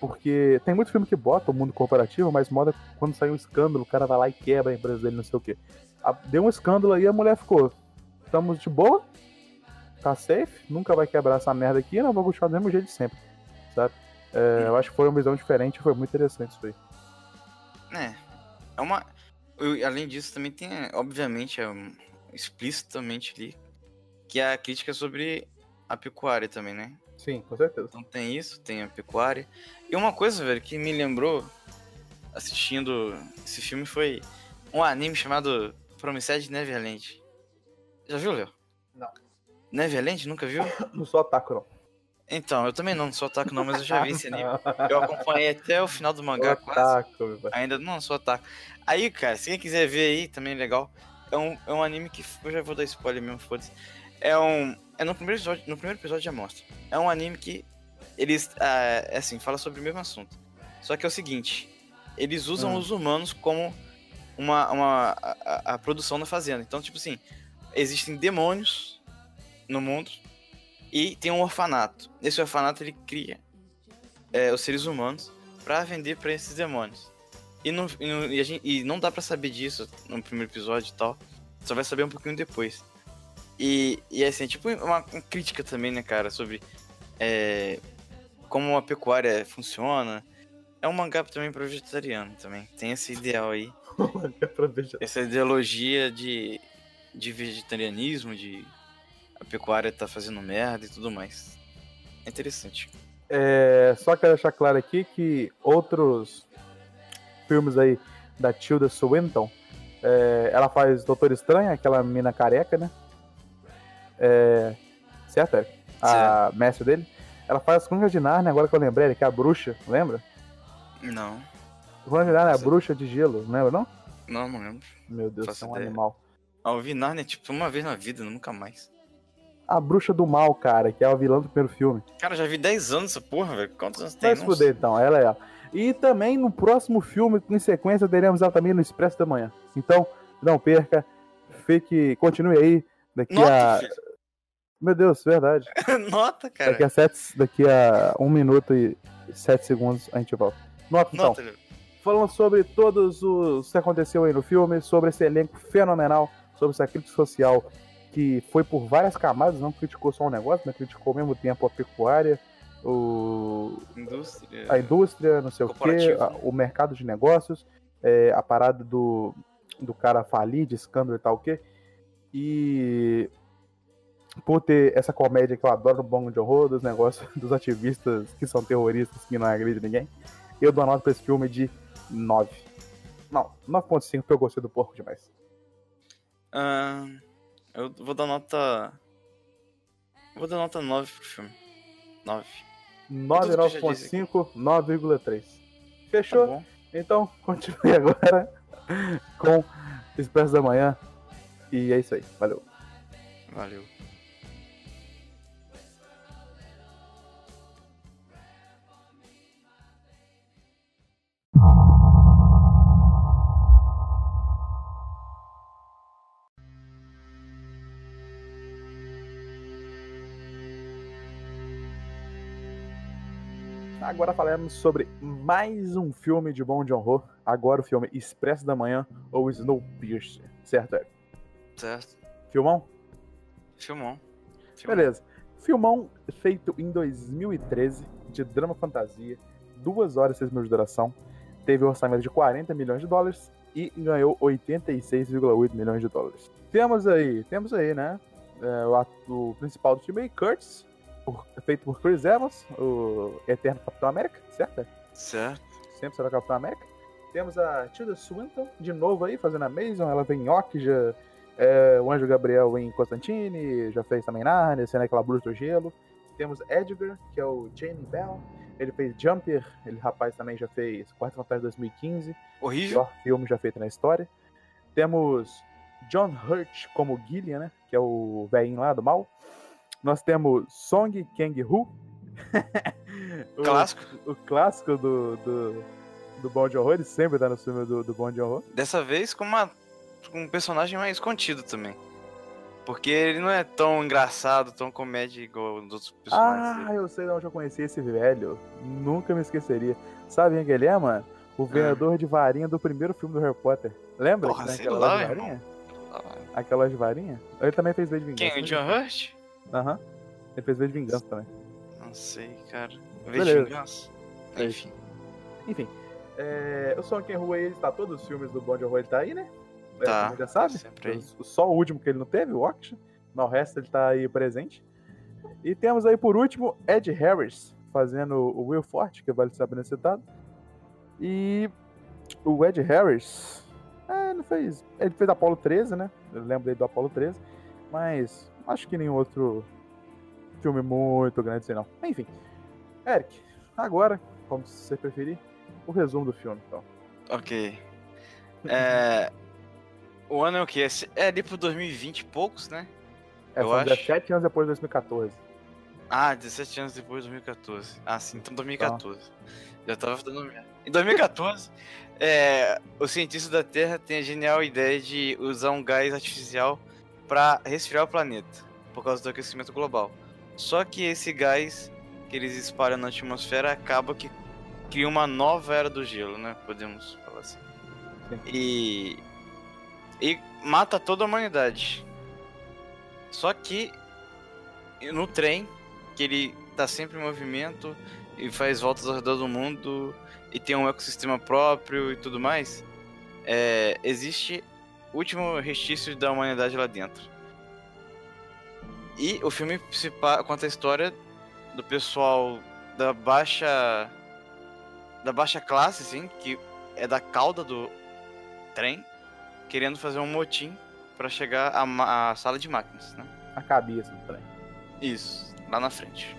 S1: Porque tem muito filme que bota o mundo corporativo, mas moda quando sai um escândalo, o cara vai lá e quebra a empresa dele, não sei o quê. Ah, Deu um escândalo aí, a mulher ficou. Estamos de boa, tá safe, nunca vai quebrar essa merda aqui, não vou continuar do mesmo jeito de sempre, sabe? É, eu acho que foi uma visão diferente, foi muito interessante isso aí.
S2: É. É uma. eu- além disso, também tem, obviamente, é um- explicitamente ali, que é a crítica sobre a pecuária também, né?
S1: Sim, com certeza.
S2: Então tem isso, tem a pecuária. E uma coisa, velho, que me lembrou assistindo esse filme foi um anime chamado Promissed Neverland. Já viu, Léo?
S1: Não.
S2: Neverland? Nunca viu? (coughs)
S1: Não sou otaku, não.
S2: Então, eu também não, não sou otaku não, mas eu já vi esse anime. (laughs) Eu acompanhei até o final do mangá quase.
S1: Meu.
S2: Ainda não sou otaku. Aí, cara, se quem quiser ver aí, também é legal. É um, é um anime que. Eu já vou dar spoiler mesmo, foda-se. É um. É no primeiro episódio, no primeiro episódio já mostra. É um anime que eles. ah, é assim, fala sobre o mesmo assunto. Só que é o seguinte: eles usam
S1: Hum.
S2: os humanos como uma. uma a, a- a produção da fazenda. Então, tipo assim, existem demônios no mundo e tem um orfanato. Esse orfanato ele cria é, os seres humanos pra vender pra esses demônios. E não, e não, e a gente- e não dá pra saber disso no primeiro episódio e tal. Só vai saber um pouquinho depois. E, e assim, é tipo uma, uma crítica também, né, cara, sobre é, como a pecuária funciona. É um mangá também pra vegetariano também. Tem esse ideal aí. (laughs) Essa ideologia de, de vegetarianismo, de a pecuária tá fazendo merda e tudo mais. É interessante.
S1: É, só quero deixar claro aqui que outros filmes aí da Tilda Swinton, é, ela faz Doutor Estranho, aquela mina careca, né? É, certo, Eric? A mestre dele. Ela faz as Crônicas de Narnia, agora que eu lembrei, que é a bruxa, lembra?
S2: Não,
S1: Crônicas de Narnia é a
S2: Sim.
S1: bruxa de gelo, lembra não?
S2: não, não lembro.
S1: Meu Deus,
S2: Faço
S1: é um
S2: ideia.
S1: animal.
S2: Ah, eu vi Narnia, tipo, uma vez na vida, nunca mais.
S1: A Bruxa do Mal, cara, que é a vilã do primeiro filme.
S2: Cara, já vi 10 anos essa porra, velho. Quantos anos tem?
S1: Vai fuder, então, ela é ela. E também no próximo filme, em sequência, teremos ela também no Expresso da Manhã. Então, não perca, fique, continue aí. Daqui
S2: Nota,
S1: a.
S2: filho.
S1: Meu Deus, verdade. (laughs)
S2: Nota, cara.
S1: Daqui a, sete, daqui a um minuto e sete segundos a gente volta. Nota, então.
S2: Nota,
S1: falando sobre todos os que aconteceu aí no filme, sobre esse elenco fenomenal, sobre essa crítica social que foi por várias camadas, não criticou só um negócio, mas criticou ao mesmo tempo a pecuária, o,
S2: Indústria.
S1: a indústria, não sei o quê, a- o mercado de negócios, é, a parada do, do cara falir, de escândalo e tal o quê. E por ter essa comédia que eu adoro no Bongo de Horror, dos negócios (laughs) dos ativistas que são terroristas que não agridem ninguém, eu dou a nota pra esse filme de 9. Não, 9.5 porque eu gostei do porco demais.
S2: Ah, eu vou dar nota. Vou dar nota 9 pro filme. 9.
S1: 9,
S2: Tudo que eu já disse
S1: 9.5, 9,3.
S2: Tá
S1: Fechou?
S2: bom?
S1: Então, (laughs) continue agora com Expresso da Manhã. E é isso aí. Valeu.
S2: Valeu.
S1: Agora falaremos sobre mais um filme de Bom John Ho. Agora o filme Expresso da Manhã ou Snowpiercer. Certo, Eric?
S2: Certo.
S1: Filmão?
S2: Filmão. Filmão.
S1: Beleza. Filmão feito em 2013, de drama fantasia, 2 horas e 6 minutos de duração. Teve um orçamento de 40 milhões de dólares e ganhou 86,8 milhões de dólares. Temos aí, temos aí, né? é, o, ato- o principal do filme aí, Curtis, por- feito por Chris Evans, o eterno Capitão América, certo?
S2: Certo.
S1: sempre será Capitão América. Temos a Tilda Swinton, de novo aí, fazendo a Mason. Ela vem em Okja, é, o Anjo Gabriel em Constantine, já fez também Narnia, sendo aquela bruxa do gelo. Temos Edgar, que é o Jamie Bell. Ele fez Jumper, ele rapaz também já fez Quarto Fantasma 2015,
S2: Horrível.
S1: pior filme já feito na história. Temos John Hurt como Gillian, né? Que é o velhinho lá do mal. Nós temos Song Kang-Ho. (laughs) o,
S2: Clássico.
S1: o clássico do, do, do Bom de Horror, ele sempre tá no filme do, do Bom de Horror.
S2: Dessa vez com, uma, com um personagem mais contido também. Porque ele não é tão engraçado, tão comédia igual os outros personagens.
S1: Ah,
S2: dele.
S1: eu sei de onde eu conheci esse velho. Nunca me esqueceria. Sabe quem que ele é, mano? O vendedor de varinha do primeiro filme do Harry Potter. Lembra?
S2: Ah. Porra, sei
S1: aquela
S2: lá,
S1: loja de
S2: irmão.
S1: varinha?
S2: Ah, vai.
S1: Aquela de varinha? Ele também fez de Vingança.
S2: Quem? O
S1: né?
S2: John Hurt?
S1: Aham. Ele fez V de Vingança também.
S2: Não sei, cara. Vez de vingança.
S1: É
S2: Enfim.
S1: Enfim. É, o Song Kang-Ho aí, ele tá todos os filmes do Bond Horror, ele tá aí, né? É,
S2: Tá,
S1: como Já sabe?
S2: sempre aí.
S1: O- Só o último que ele não teve, o Auction. Mas o resto ele tá aí presente. E temos aí por último Ed Harris fazendo o Will Forte, que vale saber citado. E o Ed Harris, é, ele fez, ele fez Apollo 13, né? Eu lembro aí do Apollo 13, mas acho que nenhum outro filme muito grande assim não. Enfim, Eric, agora, como você preferir, o resumo do filme, então.
S2: Ok. (laughs) É. O ano é o quê? É ali pro 2020 e poucos, né?
S1: É,
S2: Eu
S1: são
S2: acho-
S1: 17 anos depois de 2014.
S2: Ah, 17 anos depois de 2014. Ah, sim, então 2014. Já tava dando. Em 2014, (laughs) é, os cientistas da Terra têm a genial ideia de usar um gás artificial para resfriar o planeta, por causa do aquecimento global. Só que esse gás que eles espalham na atmosfera acaba que cria uma nova era do gelo, né? Podemos falar assim.
S1: Sim.
S2: E, e mata toda a humanidade. Só que no trem, que ele tá sempre em movimento e faz voltas ao redor do mundo e tem um ecossistema próprio e tudo mais, é, existe último restício da humanidade lá dentro. E o filme conta a história do pessoal da baixa da baixa classe, assim, que é da cauda do trem, querendo fazer um motim para chegar à, à sala de máquinas, né?
S1: A cabeça do trem.
S2: Isso, lá na frente.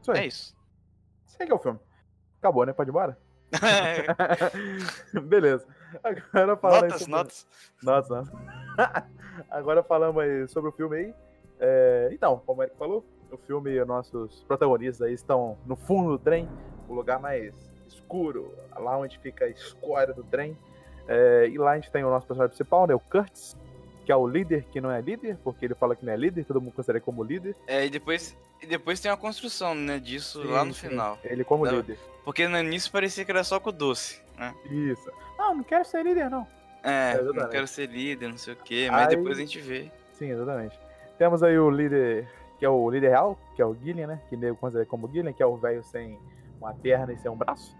S1: Isso.
S2: É isso.
S1: Que é o filme. Acabou, né? Pode ir embora? (laughs) (laughs) Beleza. (laughs) Agora falando
S2: notas,
S1: sobre...
S2: notas.
S1: Notas, notas. (laughs) Agora falamos aí sobre o filme aí. É, então, como o Eric falou, o filme, nossos protagonistas aí estão no fundo do trem, o lugar mais escuro, lá onde fica a escória do trem. É, e lá a gente tem o nosso personagem principal, né, o Kurtz, que é o líder que não é líder, porque ele fala que não é líder, todo mundo considera ele como líder.
S2: É, e depois, e depois tem uma construção, né, disso lá no
S1: Sim, sim,
S2: final.
S1: Ele como
S2: Não.
S1: líder.
S2: Porque no início parecia que era só com o doce, né?
S1: Isso. Não, não quero ser líder, não.
S2: É,
S1: É,
S2: não quero ser líder, não sei o quê, mas
S1: Aí-
S2: depois a gente vê.
S1: Sim, exatamente. Temos aí o líder, que é o líder real, que é o Gillian, né? Que nego considera como Gillian, que é o velho sem uma perna e sem um braço.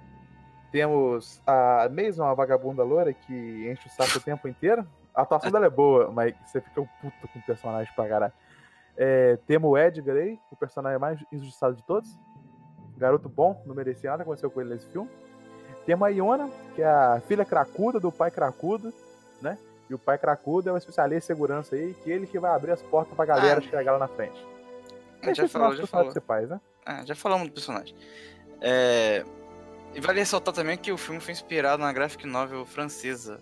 S1: Temos a Mason, a vagabunda loura, que enche o saco o tempo inteiro. A atuação dela é boa, mas você fica um puto com o personagem pra caralho. É, temos o Edgar aí, o personagem mais injustiçado de todos. Garoto bom, não merecia nada aconteceu com ele nesse filme. Temos a Iona, que é a filha cracuda do pai cracudo, né? E o pai cracudo é um especialista em segurança aí, que ele que vai abrir as portas pra galera
S2: Ah.
S1: chegar lá na frente.
S2: Já falou, já falou.
S1: principais, né?
S2: Ah, já falamos do personagem. É, E vale ressaltar também que o filme foi inspirado na graphic novel francesa.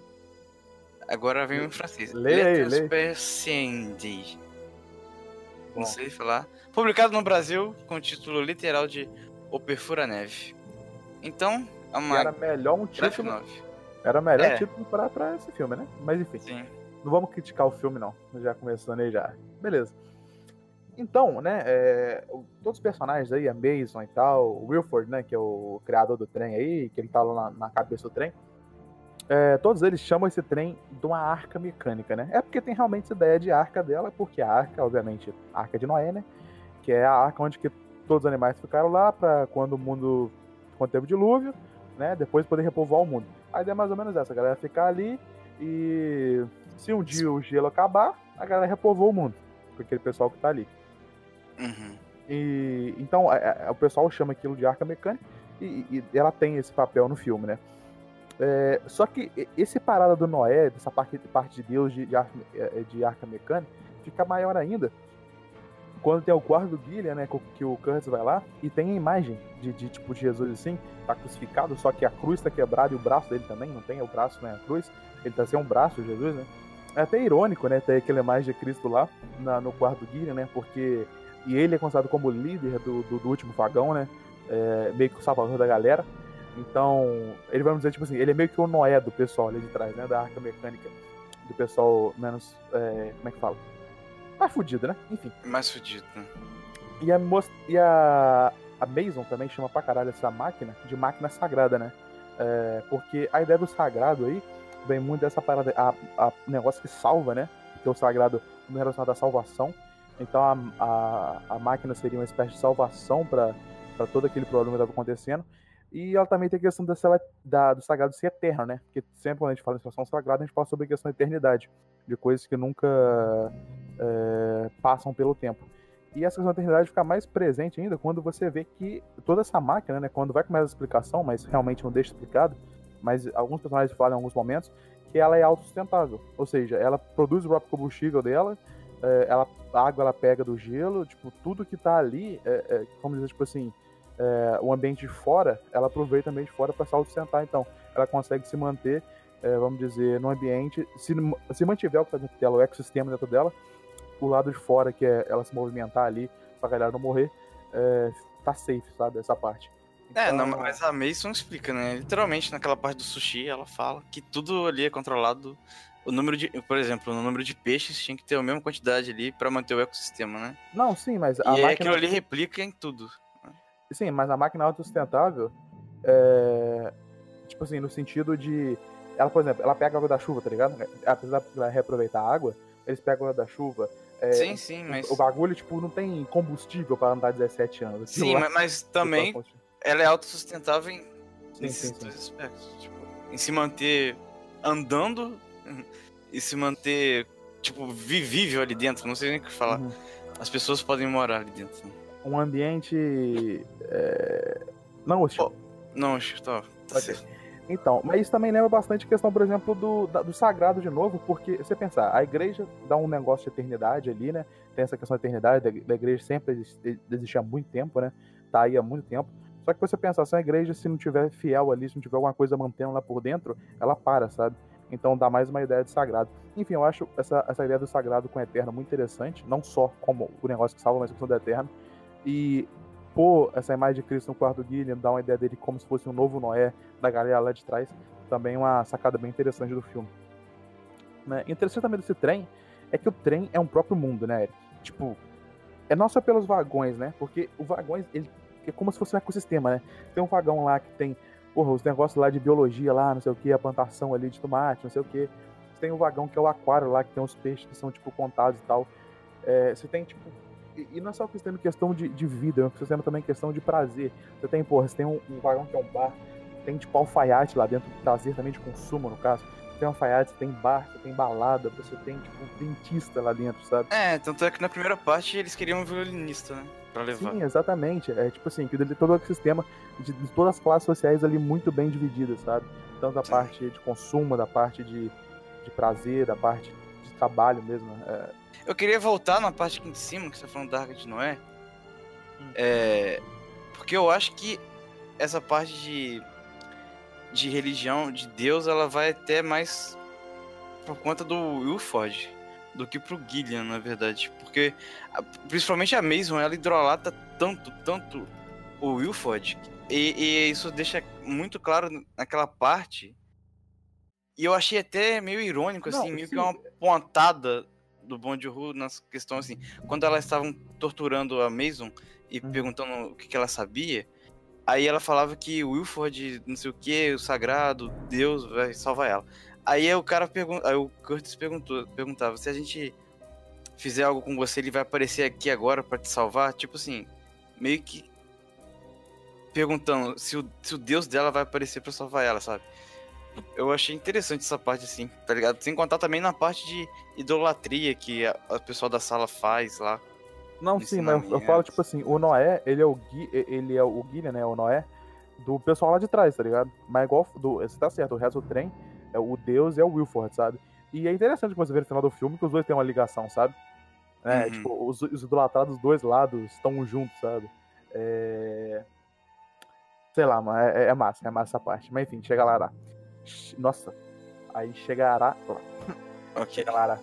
S2: Agora vem em francês. Lettres. Persiennes. Não sei falar. Publicado no Brasil com o título literal de O Perfura Neve. Então, é
S1: E
S2: uma
S1: era melhor um título. Era melhor
S2: É.
S1: título pra, pra esse filme, né? Mas enfim.
S2: Sim.
S1: Não vamos criticar o filme, não. Já começando aí já. Beleza. Então, né, é, todos os personagens aí, a Mason e tal, o Wilford, né, que é o criador do trem aí, que ele tá lá na, na cabeça do trem, é, todos eles chamam esse trem de uma arca mecânica, né? É porque tem realmente essa ideia de arca dela, porque a arca, obviamente, a arca de Noé, né, que é a arca onde que todos os animais ficaram lá pra quando o mundo, quando teve o dilúvio, né, depois poder repovoar o mundo. A ideia é mais ou menos essa, a galera ficar ali e se um dia o gelo acabar, a galera repovoa o mundo, com aquele pessoal que tá ali.
S2: Uhum.
S1: E então a- a- o pessoal chama aquilo de arca mecânica e, e ela tem esse papel no filme, né? É, só que esse parada do Noé, dessa parte, parte de Deus de, de, arca, é, de arca mecânica, fica maior ainda quando tem o quarto do Guilherme, né? Que o Curtis vai lá e tem a imagem de, de tipo de Jesus assim, tá crucificado, só que a cruz tá quebrada e o braço dele também, não tem o braço, né? A cruz, ele tá sem um braço, Jesus, né? É até irônico, né? Ter aquela imagem de Cristo lá na- no quarto do Guilherme, né? Porque e ele é considerado como líder do, do, do último vagão, né? É, meio que o salvador da galera. Então, ele vamos dizer, tipo assim, ele é meio que o Noé do pessoal ali de trás, né? Da arca mecânica. Do pessoal menos. é, como é que fala? Mais fudido, né? Enfim.
S2: Mais fudido, né?
S1: E a, e a, a Mason também chama pra caralho essa máquina de máquina sagrada, né? É, porque a ideia do sagrado aí vem muito dessa parada, a, a negócio que salva, né? Que é o sagrado no relacionado à salvação. Então a, a, a máquina seria uma espécie de salvação para todo aquele problema que estava acontecendo. E ela também tem a questão dessa, da, do sagrado ser eterno, né? Porque sempre quando a gente fala em situação sagrada, a gente fala sobre a questão da eternidade, de coisas que nunca é, passam pelo tempo. E essa questão da eternidade fica mais presente ainda quando você vê que toda essa máquina, né, quando vai com mais explicação, mas realmente não deixa explicado, mas alguns personagens falam em alguns momentos que ela é autossustentável. Ou seja, ela produz o próprio combustível dela, é, ela, a água ela pega do gelo, tipo, tudo que tá ali, é, como dizer, tipo assim, é, o ambiente de fora, ela aproveita ambiente de fora para se autossustentar. Então, ela consegue se manter, é, vamos dizer, no ambiente, se, se mantiver o que tá dentro dela, o ecossistema dentro dela, o lado de fora, que é ela se movimentar ali pra galera não morrer, é, tá safe, sabe? Essa parte.
S2: É, não,
S1: Então,
S2: mas a Mason explica, né? Literalmente, naquela parte do sushi, ela fala que tudo ali é controlado. O número de, por exemplo, o número de peixes tinha que ter a mesma quantidade ali pra manter o ecossistema, né?
S1: Não, sim, mas
S2: E
S1: a
S2: aí
S1: máquina.
S2: aquilo ali replica em tudo.
S1: Sim, mas a máquina autossustentável é. Tipo assim, no sentido de. Ela, por exemplo, ela pega a água da chuva, tá ligado? Apesar de ela reaproveitar a água, eles pegam a água da chuva. é,
S2: sim, sim, mas.
S1: O bagulho, tipo, não tem combustível para andar 17 anos.
S2: Sim, mas, mas também ela é autossustentável em
S1: Sim,
S2: nesses
S1: sim, sim.
S2: dois aspectos. Tipo, em se manter andando e se manter, tipo, vivível ali dentro. Não sei nem o que falar.
S1: Uhum.
S2: As pessoas podem morar ali dentro.
S1: Um ambiente. é, Não hostil.
S2: Não, acho que tá. tá
S1: Ok.
S2: certo.
S1: Então, mas isso também lembra bastante a questão, por exemplo, do, da- do sagrado de novo, porque você pensar, a igreja dá um negócio de eternidade ali, né? Tem essa questão da eternidade, da, da igreja sempre existe, existe há muito tempo, né? Tá aí há muito tempo. Só que você pensar, se a igreja, se não tiver fiel ali, se não tiver alguma coisa mantendo lá por dentro, ela para, sabe? Então dá mais uma ideia de sagrado. Enfim, eu acho essa, essa ideia do sagrado com o eterno muito interessante, não só como o negócio que salva, mas a questão do eterno. E pôr essa imagem de Cristo no quarto do Guilherme, dar uma ideia dele como se fosse um novo Noé da galera lá de trás, também uma sacada bem interessante do filme. Né? Interessante também desse trem é que o trem é um próprio mundo, né, Eric? Tipo, é não só pelos vagões, né? Porque o vagões, ele é como se fosse um ecossistema, né? Tem um vagão lá que tem, porra, os negócios lá de biologia lá, não sei o que, a plantação ali de tomate, não sei o que. Tem um vagão que é o aquário lá, que tem os peixes que são, tipo, contados e tal. É, você tem, tipo. E não é só questão, questão de, de vida, é um sistema também questão de prazer. Você tem, porra, você tem um, um vagão que é um bar, tem, tipo, alfaiate lá dentro, prazer também de consumo, no caso. Você tem alfaiate, você tem bar, você tem balada, você tem, tipo, um dentista lá dentro, sabe?
S2: É, tanto é que na primeira parte eles queriam um violinista, né? Pra levar.
S1: Sim, exatamente. É tipo assim, que todo o ecossistema de, de todas as classes sociais ali muito bem divididas, sabe? Tanto da
S2: Sim.
S1: parte de consumo, da parte de, de prazer, da parte de trabalho mesmo. É,
S2: Eu queria voltar na parte aqui em cima, que você tá falando da Arca de Noé.
S1: Hum.
S2: É. Porque eu acho que essa parte de. de religião, de Deus, ela vai até mais por conta do Wilford do que pro Gillian, na verdade. Porque, principalmente a Mason, ela hidrolata tanto, tanto o Wilford. E, e isso deixa muito claro naquela parte. E eu achei até meio irônico,
S1: Não,
S2: assim, meio que
S1: sim.
S2: uma pontada do Bond Ru nas questões assim. Quando elas estavam torturando a Mason e
S1: Uhum.
S2: perguntando o que, que ela sabia, aí ela falava que o Wilford, não sei o que, o sagrado, Deus vai salvar ela. Aí o cara pergunta, aí o Curtis perguntou, perguntava se a gente fizer algo com você, ele vai aparecer aqui agora pra te salvar, tipo assim, meio que perguntando se o, se o Deus dela vai aparecer pra salvar ela, sabe? Eu achei interessante essa parte assim, tá ligado? Sem contar também na parte de idolatria que a, a pessoal da sala faz lá.
S1: Não, sim, mas eu, eu falo, tipo assim, o Noé, ele é o Gui, ele é o Guilherme, né? O Noé, do pessoal lá de trás, tá ligado? Mas igual do. Você tá certo, o resto do trem, é o Deus é o Wilford, sabe? E é interessante você vê no final do filme que os dois têm uma ligação, sabe? É,
S2: Uhum.
S1: tipo, os, os idolatrados dos dois lados estão juntos, sabe? É... Sei lá, mano, é, é massa, é massa essa parte. Mas enfim, chega lá. lá. Nossa, aí chegará.
S2: Ok.
S1: Chega lá.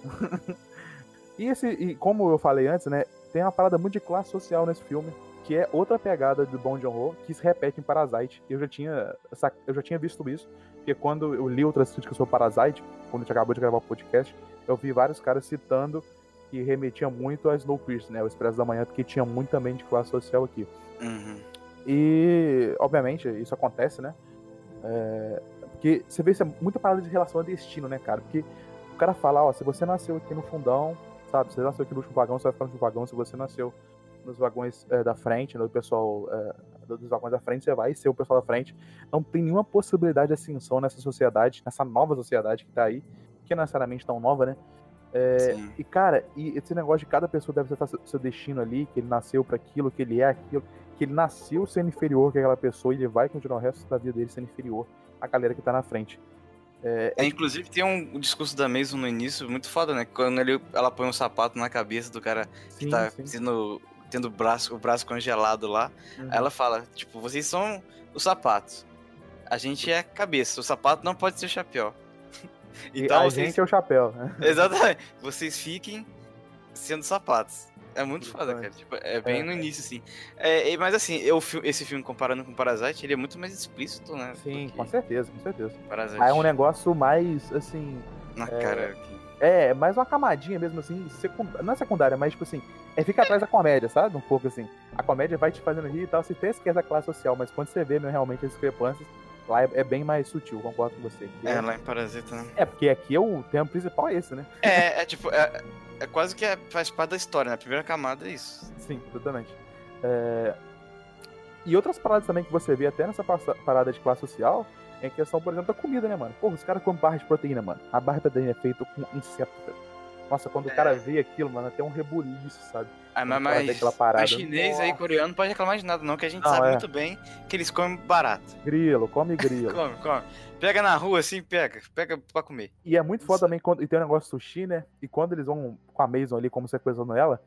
S1: (laughs) e, esse, e como eu falei antes, né? Tem uma parada muito de classe social nesse filme, que é outra pegada do Bong Joon-ho, que se repete em Parasite. Eu já tinha, eu já tinha visto isso, porque quando eu li outras críticas sobre Parasite, quando a gente acabou de gravar o podcast, eu vi vários caras citando que remetia muito a Snowpiercer, né? O Expresso da Manhã, porque tinha muito também de classe social aqui.
S2: Uhum.
S1: E, obviamente, isso acontece, né? É, porque você vê isso é muita parada de relação a destino, né, cara? Porque o cara fala, ó, se você nasceu aqui no fundão, sabe? Se você nasceu aqui no último vagão, você vai ficar no último vagão. Se você nasceu nos vagões é, da frente, no pessoal é, dos vagões da frente, você vai ser o pessoal da frente. Não tem nenhuma possibilidade de ascensão nessa sociedade, nessa nova sociedade que tá aí, que não é necessariamente tão nova, né? É, e, cara, e esse negócio de cada pessoa deve seu, seu destino ali, que ele nasceu para aquilo, que ele é aquilo, que ele nasceu sendo inferior que aquela pessoa e ele vai continuar o resto da vida dele sendo inferior à galera que tá na frente. É,
S2: É, inclusive tem um discurso da Mason no início muito foda, né? Quando ele, ela põe um sapato na cabeça do cara que
S1: sim,
S2: tá
S1: sim.
S2: sendo, tendo o braço, o braço congelado lá.
S1: Uhum.
S2: Aí ela fala, tipo, vocês são os sapatos. A gente é a cabeça. O sapato não pode ser chapéu. (laughs) Então
S1: a
S2: vocês.
S1: gente é o chapéu, né? (laughs)
S2: Exatamente. Vocês fiquem sendo sapatos. É muito foda, cara. Tipo, é bem
S1: É.
S2: no início, assim. É, mas assim, eu, esse filme comparando com Parasite, ele é muito mais explícito, né?
S1: Sim, com certeza, com certeza.
S2: Parasite.
S1: Aí é um negócio mais, assim,
S2: Na cara. aqui.
S1: é, mais uma camadinha mesmo, assim, secund... não é secundária, mas, tipo assim, é fica atrás da comédia, sabe? Um pouco assim. A comédia vai te fazendo rir e tal, você até esquece da classe social, mas quando você vê meu, realmente as discrepâncias, lá é, é bem mais sutil, concordo com você. que
S2: É, lá em Parasita, né?
S1: É, porque aqui é o tema principal é esse, né?
S2: É, é tipo, é, é quase que é- faz parte da história, né? A primeira camada é isso.
S1: Sim, exatamente. É, E outras paradas também que você vê até nessa parada de classe social é a questão, por exemplo, da comida, né, mano? Porra, os caras comem barra de proteína, mano. A barra de proteína é feita com inseto, velho. Nossa, quando o cara vê aquilo, mano, até um rebuliço, sabe?
S2: Ah, mas, mas, mas chinês aí, coreano, não pode reclamar de nada, não, que a gente
S1: Não,
S2: sabe
S1: é.
S2: muito bem que eles comem barato.
S1: Grilo, come grilo. (laughs)
S2: Come, come. Pega na rua assim, pega. Pega pra comer.
S1: E é muito foda também quando. E tem um negócio de sushi, né? E quando eles vão com a Mason ali, como você coisando ela,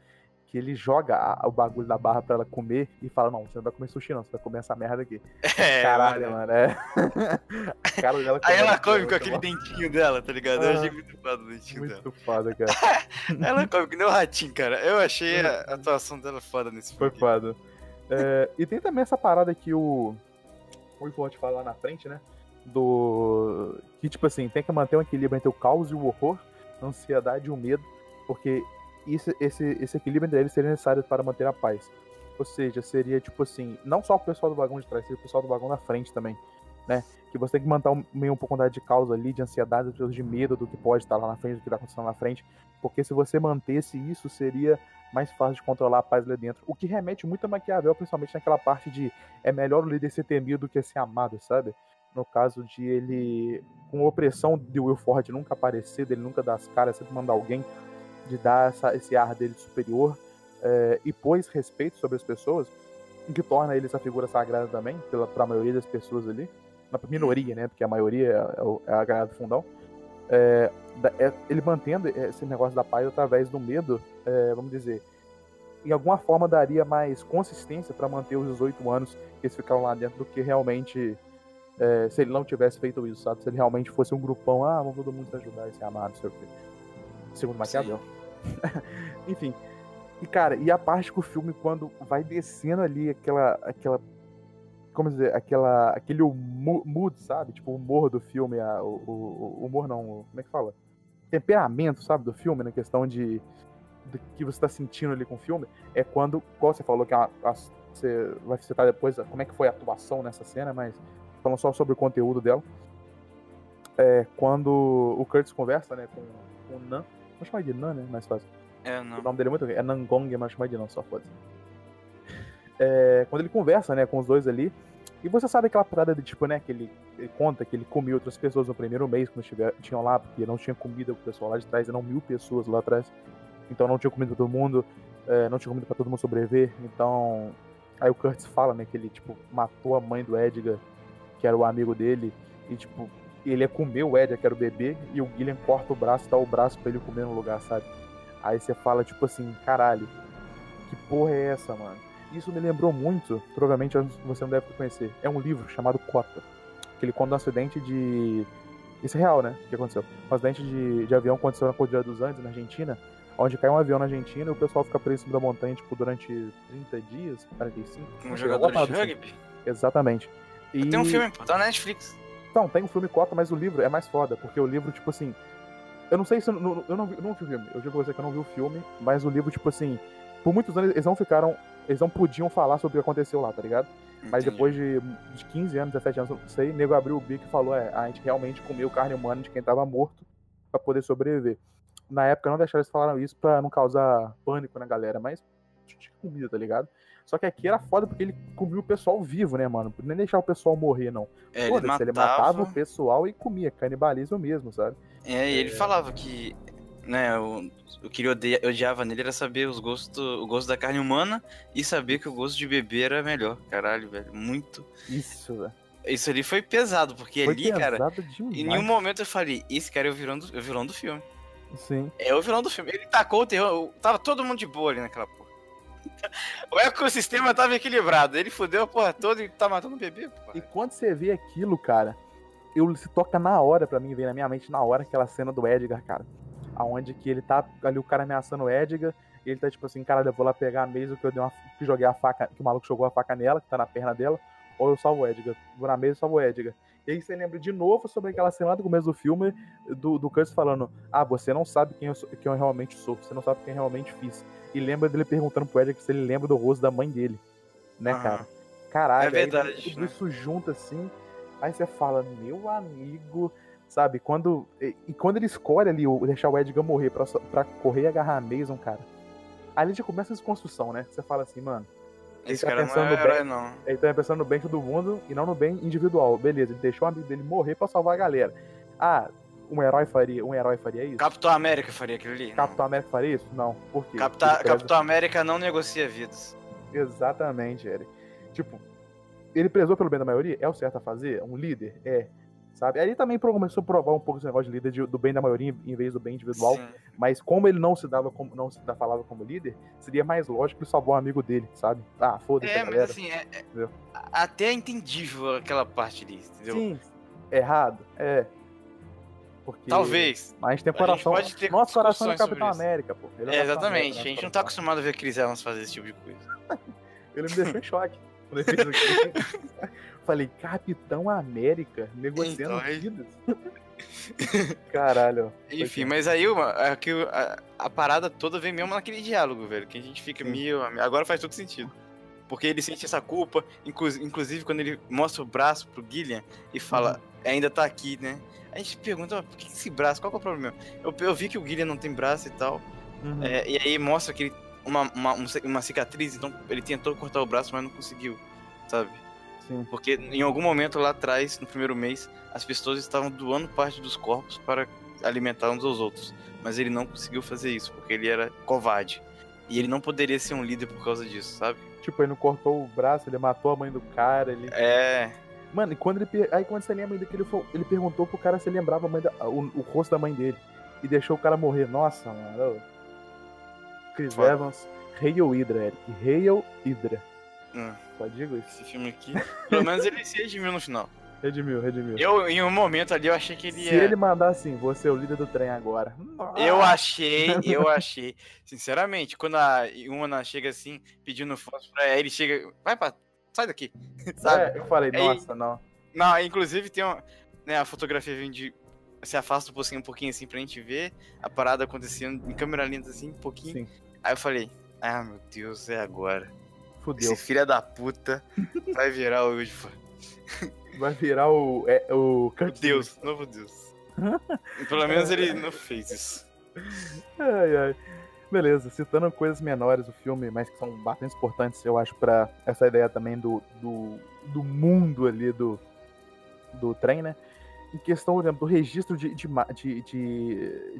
S1: que ele joga a- o bagulho da barra pra ela comer e fala, não, você não vai comer sushi não, você vai comer essa merda aqui. (laughs)
S2: É,
S1: Caralho,
S2: mano.
S1: mano, é. (laughs) Cara dela
S2: Aí ela come com
S1: muito
S2: aquele dentinho dela, tá ligado? Eu
S1: Ah.
S2: achei muito foda o dentinho dela.
S1: Muito foda, cara. (laughs)
S2: Ela come que nem o ratinho, cara. Eu achei a atuação dela foda nesse
S1: Foi
S2: filme.
S1: foda. É, e tem também essa parada que o. O Ivo te fala lá na frente, né? Do. Que, tipo assim, tem que manter um equilíbrio entre o caos e o horror, a ansiedade e o medo, porque isso, esse, esse equilíbrio entre eles seria necessário para manter a paz. Ou seja, seria tipo assim, não só o pessoal do vagão de trás, seria o pessoal do vagão da frente também, né? Que você tem que manter um, meio um pouco de causa ali, de ansiedade, de medo do que pode estar lá na frente, do que está acontecendo lá na frente. Porque se você mantesse isso, seria mais fácil de controlar a paz lá dentro. O que remete muito a Maquiavel, principalmente naquela parte de é melhor o líder ser temido do que ser amado, sabe? No caso de ele, com opressão de Will Ford nunca aparecer, dele nunca dar as caras, sempre mandar alguém, de dar essa- esse ar dele de superior, é, e pôs respeito sobre as pessoas, o que torna ele essa figura sagrada também, pela, pra maioria das pessoas ali. Na minoria, né? Porque a maioria é, o- é a galera do fundão. É, da- é- ele mantendo esse negócio da paz através do medo, é, vamos dizer, em alguma forma daria mais consistência para manter os 18 anos que eles ficaram lá dentro do que realmente é, se ele não tivesse feito isso, sabe? Se ele realmente fosse um grupão, ah, vamos todo mundo se ajudar, esse amado, não sei o quê. Segundo Maquiavel. (laughs) Enfim. E, cara, e a parte que o filme, quando vai descendo ali aquela. aquela como dizer, aquela, aquele mood, sabe? Tipo, o humor do filme, a, o, o- o humor não, como é que fala? Temperamento, sabe, do filme, na questão de do que você tá sentindo ali com o filme, é quando, igual você falou que a- a- você vai citar depois como é que foi a atuação nessa cena, mas falando só sobre o conteúdo dela, é quando o Curtis conversa, né, com, com o Nan, vamos chamar de Nan, né, mais fácil.
S2: É,
S1: O
S2: não.
S1: nome dele é muito. É Nangong, mas chama de não, só foda é, Quando ele conversa, né, com os dois ali. E você sabe aquela parada de tipo, né, que ele, ele conta que ele comia outras pessoas no primeiro mês, quando estiver, tinham lá, porque não tinha comida pro pessoal lá de trás, eram mil pessoas lá atrás. Então não tinha comida pra todo mundo, é, não tinha comida pra todo mundo sobreviver. Então. Aí o Curtis fala, né, que ele, tipo, matou a mãe do Edgar, que era o amigo dele, e tipo, ele ia comer o Edgar, que era o bebê, e o Guilherme corta o braço e dá o braço pra ele comer no lugar, sabe? Aí você fala, tipo assim, caralho, que porra é essa, mano? Isso me lembrou muito, provavelmente você não deve conhecer. É um livro chamado Cota. Que ele conta um acidente de. Isso é real, né? O que aconteceu? Um acidente de, de avião aconteceu na Cordilheira dos Andes, na Argentina, onde caiu um avião na Argentina e o pessoal fica preso em cima da montanha, tipo, durante 30 dias, 45.
S2: Um jogador de
S1: assim.
S2: rugby.
S1: Exatamente. E...
S2: Tem um filme, pô, tá na Netflix.
S1: Então, tem um filme Cota, mas o livro é mais foda, porque o livro, tipo assim. Eu não sei se. Eu não, eu não, vi, eu não vi o filme. Eu digo pra você que eu não vi o filme, mas o livro, tipo assim. Por muitos anos eles não ficaram. Eles não podiam falar sobre o que aconteceu lá, tá ligado? Mas
S2: Entendi.
S1: depois de, de 15 anos, 17 anos, não sei, o nego abriu o bico e falou: é, a gente realmente comeu carne humana de quem tava morto pra poder sobreviver. Na época não deixaram eles falaram isso pra não causar pânico na galera, mas tinha comida, tá ligado? Só que aqui era foda porque ele comia o pessoal vivo, né, mano? Nem deixar o pessoal morrer, não.
S2: É, ele matava,
S1: ele matava o pessoal e comia, canibalismo mesmo, sabe?
S2: É, e ele falava que, né, o, o que ele odeia- odiava nele era saber os gostos, o gosto da carne humana e saber que o gosto de bebê era melhor. Caralho, velho, muito.
S1: Isso, velho.
S2: Isso ali foi pesado, porque
S1: Foi
S2: ali, cara,
S1: pesado demais.
S2: em nenhum momento eu falei, esse cara é o vilão do, é o vilão do filme.
S1: Sim.
S2: É o vilão do filme. Ele tacou o terror, tava todo mundo de boa ali naquela. (laughs) O ecossistema tava equilibrado, ele fudeu a porra toda e tá matando o bebê, porra.
S1: E quando você vê aquilo, cara, eu se toca na hora pra mim, vem na minha mente na hora aquela cena do Edgar, cara. Aonde que ele tá ali, o cara ameaçando o Edgar, e ele tá tipo assim, cara, eu vou lá pegar a mesa que eu dei uma, que joguei a faca, que o maluco jogou a faca nela, que tá na perna dela, ou eu salvo o Edgar. Vou na mesa e salvo o Edgar. E aí você lembra de novo sobre aquela cena do começo do filme, do, do Curtis falando, ah, você não sabe quem eu, sou- quem eu realmente sou, você não sabe quem eu realmente fiz. E lembra dele perguntando pro Edgar se ele lembra do rosto da mãe dele, né, cara? Caralho,
S2: É
S1: aí
S2: verdade,
S1: tudo
S2: né?
S1: isso junto assim, aí você fala, meu amigo, sabe? Quando e, e quando ele escolhe ali o, deixar o Edgar morrer pra correr e agarrar a Mason, cara, ali já começa a desconstrução, né? Você fala assim, mano,
S2: Esse
S1: tá
S2: cara não
S1: pensando
S2: é herói,
S1: bem.
S2: não.
S1: ele tá pensando no bem todo mundo e não no bem individual. Beleza, ele deixou o amigo dele morrer pra salvar a galera. Ah, um herói faria, um herói faria isso?
S2: Capitão América faria aquilo ali? Não.
S1: Capitão América faria isso? Não. Por quê?
S2: Capitão,
S1: Ele preza-
S2: Capitão América não negocia vidas.
S1: Exatamente, Eric. Tipo, ele prezou pelo bem da maioria? É o certo a fazer? Um líder? É. sabe? Aí ele também começou a provar um pouco esse negócio de líder de- do bem da maioria em vez do bem individual.
S2: Sim.
S1: Mas como ele não se dava como, não se falava como líder, seria mais lógico ele salvar um amigo dele, sabe? Ah, foda-se,
S2: É,
S1: a
S2: mas
S1: galera.
S2: assim, é, é- até é entendível aquela parte ali, entendeu?
S1: Sim, errado, é. Porque
S2: Talvez.
S1: Mas tem coração.
S2: pode ter
S1: Nosso coração é
S2: discussões
S1: Capitão
S2: sobre isso.
S1: América, pô.
S2: É,
S1: Capitão
S2: exatamente.
S1: América,
S2: A gente não tá acostumado a ver Chris Evans fazer esse tipo de coisa. (laughs)
S1: Ele me deixou em choque. Quando ele fez. Falei, Capitão América, negociando
S2: Então,
S1: vidas. (laughs) Caralho.
S2: Enfim,
S1: é.
S2: mas aí uma- aqui, a, a parada toda vem mesmo naquele diálogo, velho. Que a gente fica
S1: Sim.
S2: meio. Agora faz todo sentido. Porque ele sente essa culpa, inclu- inclusive quando ele mostra o braço pro Gillian e fala, ainda tá aqui, né? A gente pergunta, "Ah, por que esse braço? Qual que é o problema? Eu, eu vi que o Gillian não tem braço e tal.
S1: Uhum.
S2: é, e aí mostra que ele. Uma, uma, um uma cicatriz, então ele tentou cortar o braço, mas não conseguiu, sabe?
S1: Sim.
S2: Porque em algum momento lá atrás, no primeiro mês, as pessoas estavam doando parte dos corpos para alimentar uns aos outros. Mas ele não conseguiu fazer isso, porque ele era covarde. E ele não poderia ser um líder por causa disso, sabe?
S1: Tipo, ele não cortou o braço, ele matou a mãe do cara. Ele...
S2: É.
S1: Mano, e quando ele. Aí quando você lembra que ele, foi- ele perguntou pro cara se ele lembrava a mãe da- o, o rosto da mãe dele. E deixou o cara morrer. Nossa, mano. Chris
S2: Foda.
S1: Evans. Hail Hydra, Eric. Hail Hydra.
S2: Hum,
S1: Só digo isso.
S2: esse filme aqui. Pelo menos ele se redimiu no final.
S1: Redimiu, redimiu.
S2: Eu, em um momento ali, eu achei que ele
S1: Se
S2: ia.
S1: ele mandar assim, você é o líder do trem agora.
S2: Eu achei, eu achei. Sinceramente, quando a Yuna chega assim, pedindo fotos pra ele, chega. Vai pra. Sai daqui. (laughs) Sabe?
S1: É, eu falei, nossa, não.
S2: Não, inclusive tem uma, né, a fotografia vem de se afasta um pouquinho, um pouquinho assim pra gente ver a parada acontecendo em câmera lenta assim, um pouquinho.
S1: Sim,
S2: Aí eu falei, ah meu Deus, é agora.
S1: fudeu.
S2: Esse filho da puta vai virar o Ufa.
S1: Vai virar o. É, o
S2: Deus, novo Deus. (laughs) Pelo menos ele não fez isso.
S1: Ai, ai. Beleza, citando coisas menores do filme, mas que são bastante importantes, eu acho, pra essa ideia também do, do, do mundo ali do, do trem, né? Em questão, por exemplo, do registro de, de, de,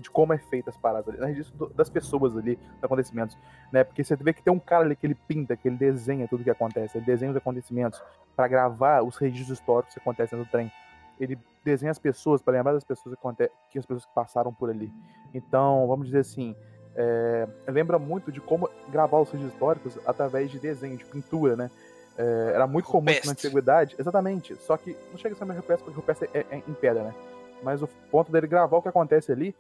S1: de, como é feita as paradas ali, no registro do- das pessoas ali, dos acontecimentos, né? Porque você vê que tem um cara ali que ele pinta, que ele desenha tudo que acontece, ele desenha os acontecimentos pra gravar os registros históricos que acontecem no trem. Ele desenha as pessoas para lembrar das pessoas que, aconte- que as pessoas que passaram por ali. Então, vamos dizer assim, é, lembra muito de como gravar os registros históricos através de desenho, de pintura, né? É, era muito comum na antiguidade, exatamente. Só que não chega a ser uma rupestre, porque rupestre é, é em pedra, né? Mas o ponto dele gravar o que acontece ali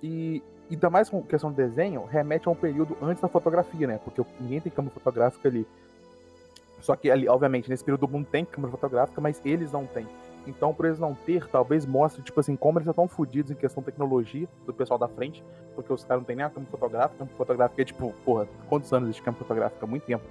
S1: e, ainda mais com questão do desenho, remete a um período antes da fotografia, né? Porque ninguém tem câmera fotográfica ali. Só que ali, obviamente, nesse período o mundo tem câmera fotográfica, mas eles não têm. Então, por eles não ter, talvez mostre, tipo assim, como eles estão fodidos em questão de tecnologia do pessoal da frente, porque os caras não têm nem a câmera fotográfica. A câmera fotográfica é tipo, porra, quantos anos existe câmera fotográfica? Muito tempo.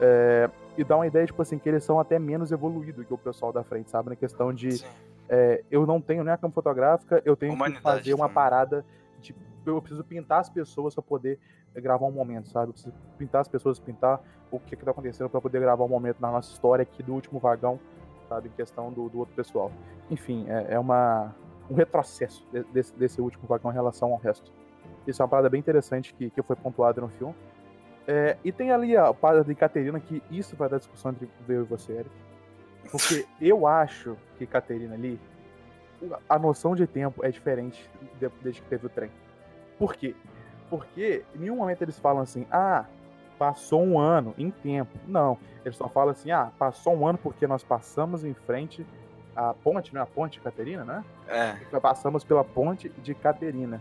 S1: É, e dá uma ideia, tipo assim, que eles são até menos evoluídos que o pessoal da frente, sabe? Na questão de é, eu não tenho nem a câmera fotográfica, eu tenho que
S2: Humanidade
S1: fazer uma
S2: também.
S1: parada de. Eu preciso pintar as pessoas pra poder gravar um momento, sabe? Eu preciso pintar as pessoas, pintar o que, que tá acontecendo pra poder gravar um momento na nossa história aqui do último vagão, sabe? Em questão do, do outro pessoal. Enfim, é, é uma, um retrocesso de- desse, desse último vagão em relação ao resto. Isso é uma parada bem interessante que, que foi pontuada no filme. É, e tem ali a parada de Caterina, que isso vai dar discussão entre eu e você, Eric. Porque (laughs) eu acho que Caterina ali, a noção de tempo é diferente de- desde que teve o trem. Por quê? Porque em nenhum momento eles falam assim, ah, passou um ano em tempo. Não. Eles só falam assim, ah, passou um ano porque nós passamos em frente à ponte, não é a ponte Caterina, né?
S2: É.
S1: Nós passamos pela ponte de Caterina.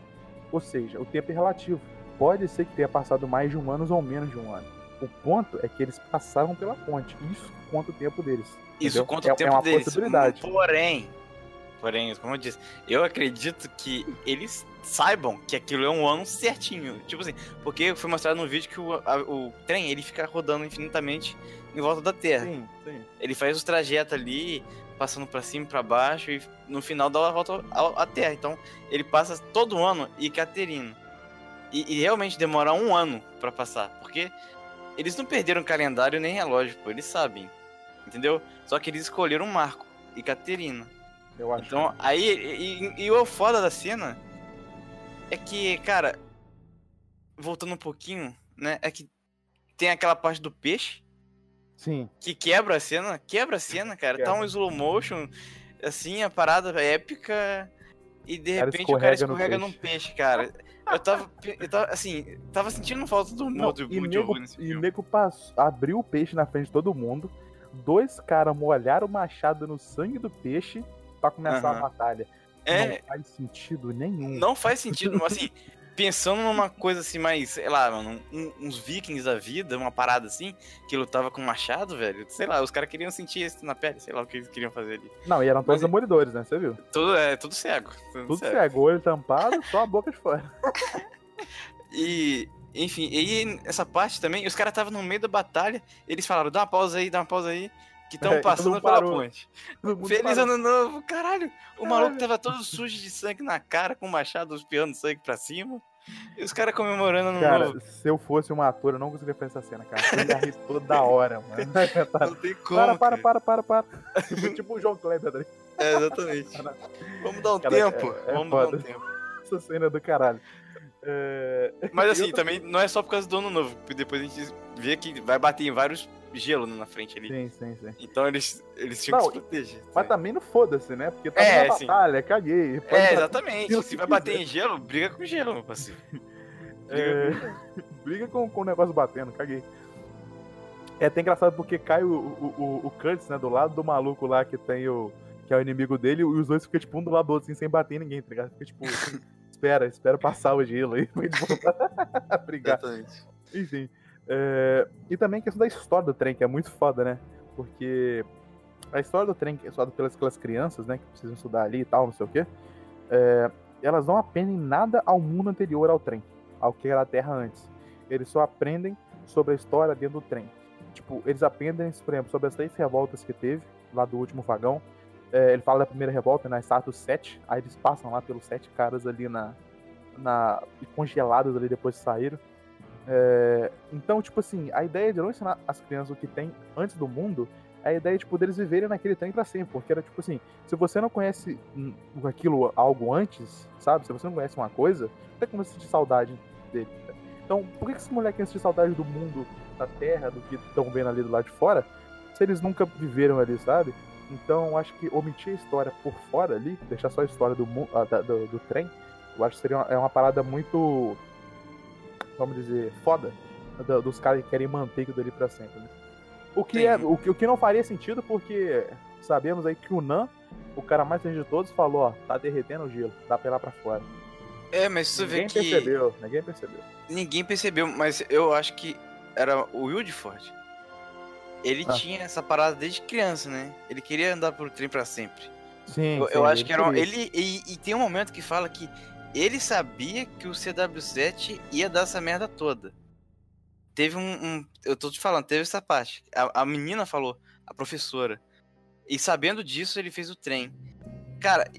S1: Ou seja, o tempo é relativo. Pode ser que tenha passado mais de um ano ou menos de um ano. O ponto é que eles passaram pela ponte. Isso conta o tempo deles.
S2: Isso
S1: entendeu?
S2: conta
S1: é,
S2: o tempo
S1: é uma
S2: deles.
S1: possibilidade.
S2: Porém, porém, como eu disse, eu acredito que eles saibam que aquilo é um ano certinho. Tipo assim, porque foi mostrado no vídeo que o, a- o trem ele fica rodando infinitamente em volta da Terra.
S1: Sim, sim.
S2: Ele faz os trajetos ali, passando pra cima e pra baixo, e no final dá a volta à Terra. Então, ele passa todo ano e Caterina. E, e realmente demora um ano pra passar, porque eles não perderam calendário nem relógio, pô, eles sabem. Entendeu? Só que eles escolheram Marco e Caterina.
S1: Eu acho.
S2: Então, aí, e, e- e o foda da cena é que, cara, voltando um pouquinho, né, é que tem aquela parte do peixe
S1: Sim.
S2: que quebra a cena, quebra a cena, cara. Tá
S1: Quebra.
S2: um slow motion. assim, a parada épica, e de
S1: cara
S2: repente o cara
S1: escorrega
S2: num
S1: peixe.
S2: peixe, cara. Eu tava, eu tava, assim, tava sentindo falta do
S1: Não,
S2: humor do
S1: e nego,
S2: nesse
S1: e
S2: filme.
S1: nego passou, abriu o peixe na frente de todo mundo. Dois caras molharam o machado no sangue do peixe pra começar a batalha.
S2: É,
S1: Não faz sentido nenhum.
S2: não faz sentido, assim, pensando numa coisa assim mais, sei lá, mano, um- uns vikings da vida, uma parada assim, que lutava com machado, velho. Sei lá, os caras queriam sentir isso na pele, sei lá o que eles queriam fazer ali.
S1: Não, e eram todos
S2: Mas-
S1: demolidores, né? Você viu?
S2: Tudo é tudo cego. Tudo,
S1: Tudo
S2: cego.
S1: cego, olho tampado, só a boca de fora. (laughs) (laughs)
S2: E, enfim, e essa parte também, os caras estavam no meio da batalha, eles falaram, dá uma pausa aí, dá uma pausa aí, que estão
S1: É,
S2: passando pela ponte. Feliz
S1: parou.
S2: ano novo, caralho! O
S1: Caralho.
S2: maluco tava todo sujo de sangue na cara, com o machado espiando sangue pra cima. E os caras comemorando no
S1: Cara,
S2: novo.
S1: se eu fosse um ator, eu não conseguiria fazer essa cena, cara. Eu ia rir toda hora, mano. (laughs)
S2: Não tem como.
S1: Para, para, para, para, para. Tipo, (laughs) tipo o João Kleber, né?
S2: É, exatamente. Vamos dar um
S1: Cara,
S2: tempo.
S1: é- é
S2: Vamos dar um
S1: foda.
S2: tempo.
S1: essa cena é do caralho. É...
S2: Mas assim, também não é só por causa do ano novo, porque depois a gente vê que vai bater em vários gelo na frente ali.
S1: Sim, sim, sim.
S2: Então eles, eles tinham
S1: Não,
S2: que se proteger.
S1: Mas também não foda-se, né? Porque tá
S2: É,
S1: na
S2: sim.
S1: batalha, caguei.
S2: É, exatamente.
S1: se
S2: Se vai bater em gelo, briga com gelo, meu parceiro. (laughs)
S1: É, (laughs) briga com, com o negócio batendo, caguei. É até engraçado porque cai o, o, o, Curtis, né, do lado do maluco lá que tem o. que é o inimigo dele, e os dois ficam, tipo, um do lado do outro, assim, sem bater em ninguém, tá ligado? Fica tipo, (laughs) espera, espera passar o gelo aí pra gente voltar a brigar.
S2: Exatamente.
S1: Enfim. É, E também a questão da história do trem, que é muito foda, né? Porque a história do trem, que é estudada pelas, crianças, né? Que precisam estudar ali e tal, não sei o quê. é, Elas não aprendem nada ao mundo anterior ao trem, ao que era a Terra antes. Eles só aprendem sobre a história dentro do trem. Tipo, eles aprendem, por exemplo, sobre as três revoltas que teve, lá do último vagão. É, ele fala da primeira revolta, na status 7. Aí eles passam lá pelos sete caras ali na. na congelados ali depois que saíram. É, então, tipo assim, a ideia de não ensinar as crianças o que tem antes do mundo é a ideia tipo, deles viverem naquele trem pra sempre. Porque era tipo assim, se você não conhece aquilo algo antes, sabe? Se você não conhece uma coisa, tem como sentir saudade dele. Então, por que que esses moleques sentir saudade do mundo, da terra, do que estão vendo ali do lado de fora, se eles nunca viveram ali, sabe? Então, acho que omitir a história por fora ali, deixar só a história do, ah, da- do, do trem, eu acho que seria uma, é uma parada muito, vamos dizer, foda da- dos caras que querem manter aquilo ali pra sempre. Né? O, que
S2: Sim.
S1: é, o, que, o que não faria sentido porque sabemos aí que o Nan, o cara mais inteligente de todos, falou, ó, tá derretendo o gelo, dá pra ir lá pra fora.
S2: É, mas você vê
S1: Ninguém
S2: que
S1: percebeu, ninguém percebeu.
S2: ninguém percebeu, mas eu acho que era o Wildford. Ele
S1: Ah.
S2: tinha essa parada desde criança, né? Ele queria andar por trem pra sempre.
S1: Sim,
S2: Eu,
S1: sim,
S2: eu acho que era um, ele e, e tem um momento que fala que ele sabia que o CW7 ia dar essa merda toda. Teve um, um- eu tô te falando, teve essa parte. A, a menina falou, a professora. E sabendo disso, ele fez o trem. Cara,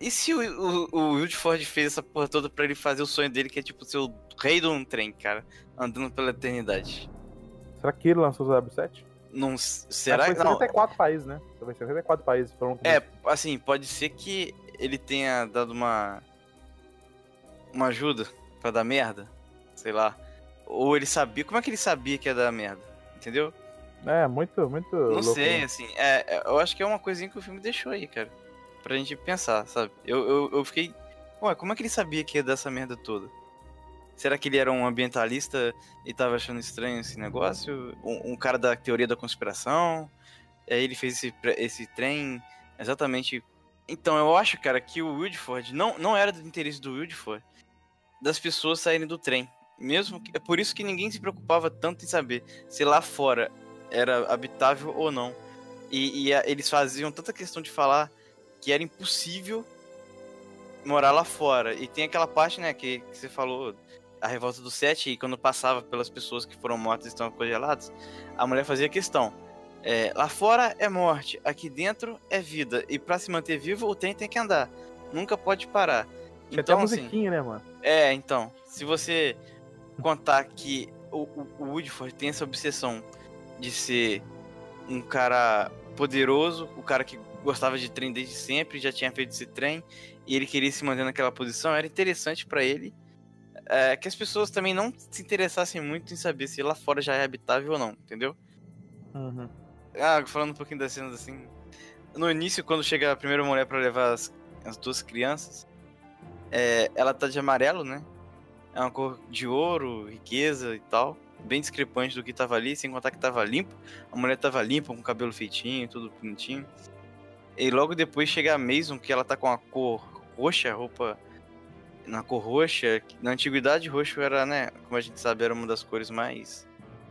S2: e se o, o, o Wildford fez essa porra toda pra ele fazer o sonho dele, que é tipo ser o rei de um trem, cara, andando pela eternidade?
S1: Será que ele lançou o 07?
S2: Não, será que
S1: foi
S2: não?
S1: 74 países, né? Foi 74 países. Foram
S2: É, assim, pode ser que ele tenha dado uma. Uma ajuda pra dar merda. Sei lá. Ou ele sabia. Como é que ele sabia que ia dar merda? Entendeu?
S1: é muito, muito
S2: Não
S1: louco.
S2: sei,
S1: né?
S2: assim. É, é, eu acho que é uma coisinha que o filme deixou aí, cara. Pra gente pensar, sabe? Eu, eu, eu fiquei. Ué, como é que ele sabia que ia dar essa merda toda? Será que ele era um ambientalista e tava achando estranho esse negócio? Um, um cara da teoria da conspiração? Aí ele fez esse, esse trem exatamente. Então, eu acho, cara, que o Wildford não, não era do interesse do Wildford das pessoas saírem do trem. Mesmo que, é por isso que ninguém se preocupava tanto em saber se lá fora era habitável ou não. E, e a- eles faziam tanta questão de falar que era impossível morar lá fora. E tem aquela parte, né, que, que você falou, a revolta do Sete, e quando passava pelas pessoas que foram mortas e estão congeladas, a mulher fazia questão. É, lá fora é morte, aqui dentro é vida. E pra se manter vivo, o trem tem que andar. Nunca pode parar.
S1: Tinha até a
S2: Então, assim,
S1: musiquinha, né, mano?
S2: é, então, se você contar que o, o, o Woodford tem essa obsessão de ser um cara poderoso, o cara que gostava de trem desde sempre, já tinha feito esse trem, e ele queria se manter naquela posição, era interessante pra ele é, que as pessoas também não se interessassem muito em saber se lá fora já é habitável ou não, entendeu?
S1: Uhum.
S2: Ah, falando um pouquinho das cenas assim. no início, quando chega a primeira mulher pra levar as, as duas crianças, é, ela tá de amarelo, né? É uma cor de ouro, riqueza e tal. Bem discrepante do que tava ali, sem contar que tava limpo. A mulher tava limpa, com cabelo feitinho, tudo bonitinho. E logo depois chega a Mason, que ela tá com a cor roxa, roupa na cor roxa. Na antiguidade, roxo era, né? Como a gente sabe, era uma das cores mais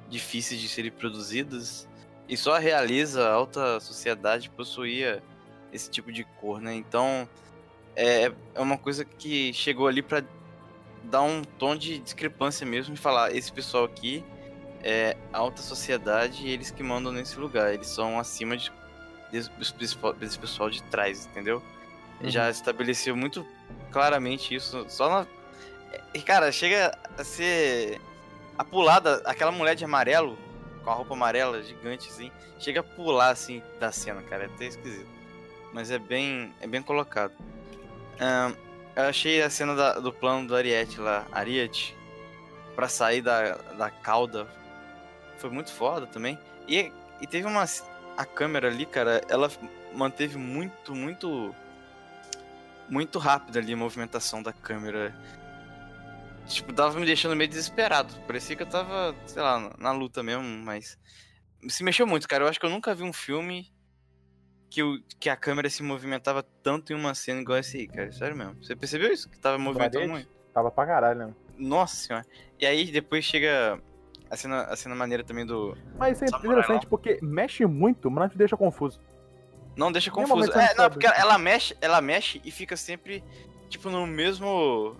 S2: difíceis de serem produzidas. E só a realeza, a alta sociedade possuía esse tipo de cor, né? Então, é, é uma coisa que chegou ali pra dar um tom de discrepância mesmo e falar: esse pessoal aqui é alta sociedade e eles que mandam nesse lugar. Eles são acima de, desse, desse pessoal- de trás, entendeu? Já estabeleceu muito claramente isso. Só na. E, cara, chega a ser. A pulada, aquela mulher de amarelo, com a roupa amarela gigante, assim, chega a pular, assim, da cena, cara. É até esquisito. Mas é bem. É bem colocado. Eu achei a cena da- do plano do Ariete lá, Ariete, pra sair da, da cauda. Foi muito foda também. E, e teve uma. A câmera ali, cara, ela manteve muito, muito muito rápida ali a movimentação da câmera. Tipo, tava me deixando meio desesperado. Parecia que eu tava, sei lá, na luta mesmo, mas. Se mexeu muito, cara. Eu acho que eu nunca vi um filme que, o, que a câmera se movimentava tanto em uma cena igual essa aí, cara. Sério mesmo. Você percebeu isso? Que tava movimentando muito?
S1: Tava pra caralho, né?
S2: Nossa senhora. E aí depois chega a cena, a cena maneira também do.
S1: Mas isso é interessante porque mexe muito, mas não te deixa confuso.
S2: Não, deixa confuso. É, não, porque ela mexe, ela mexe e fica sempre, tipo, no mesmo.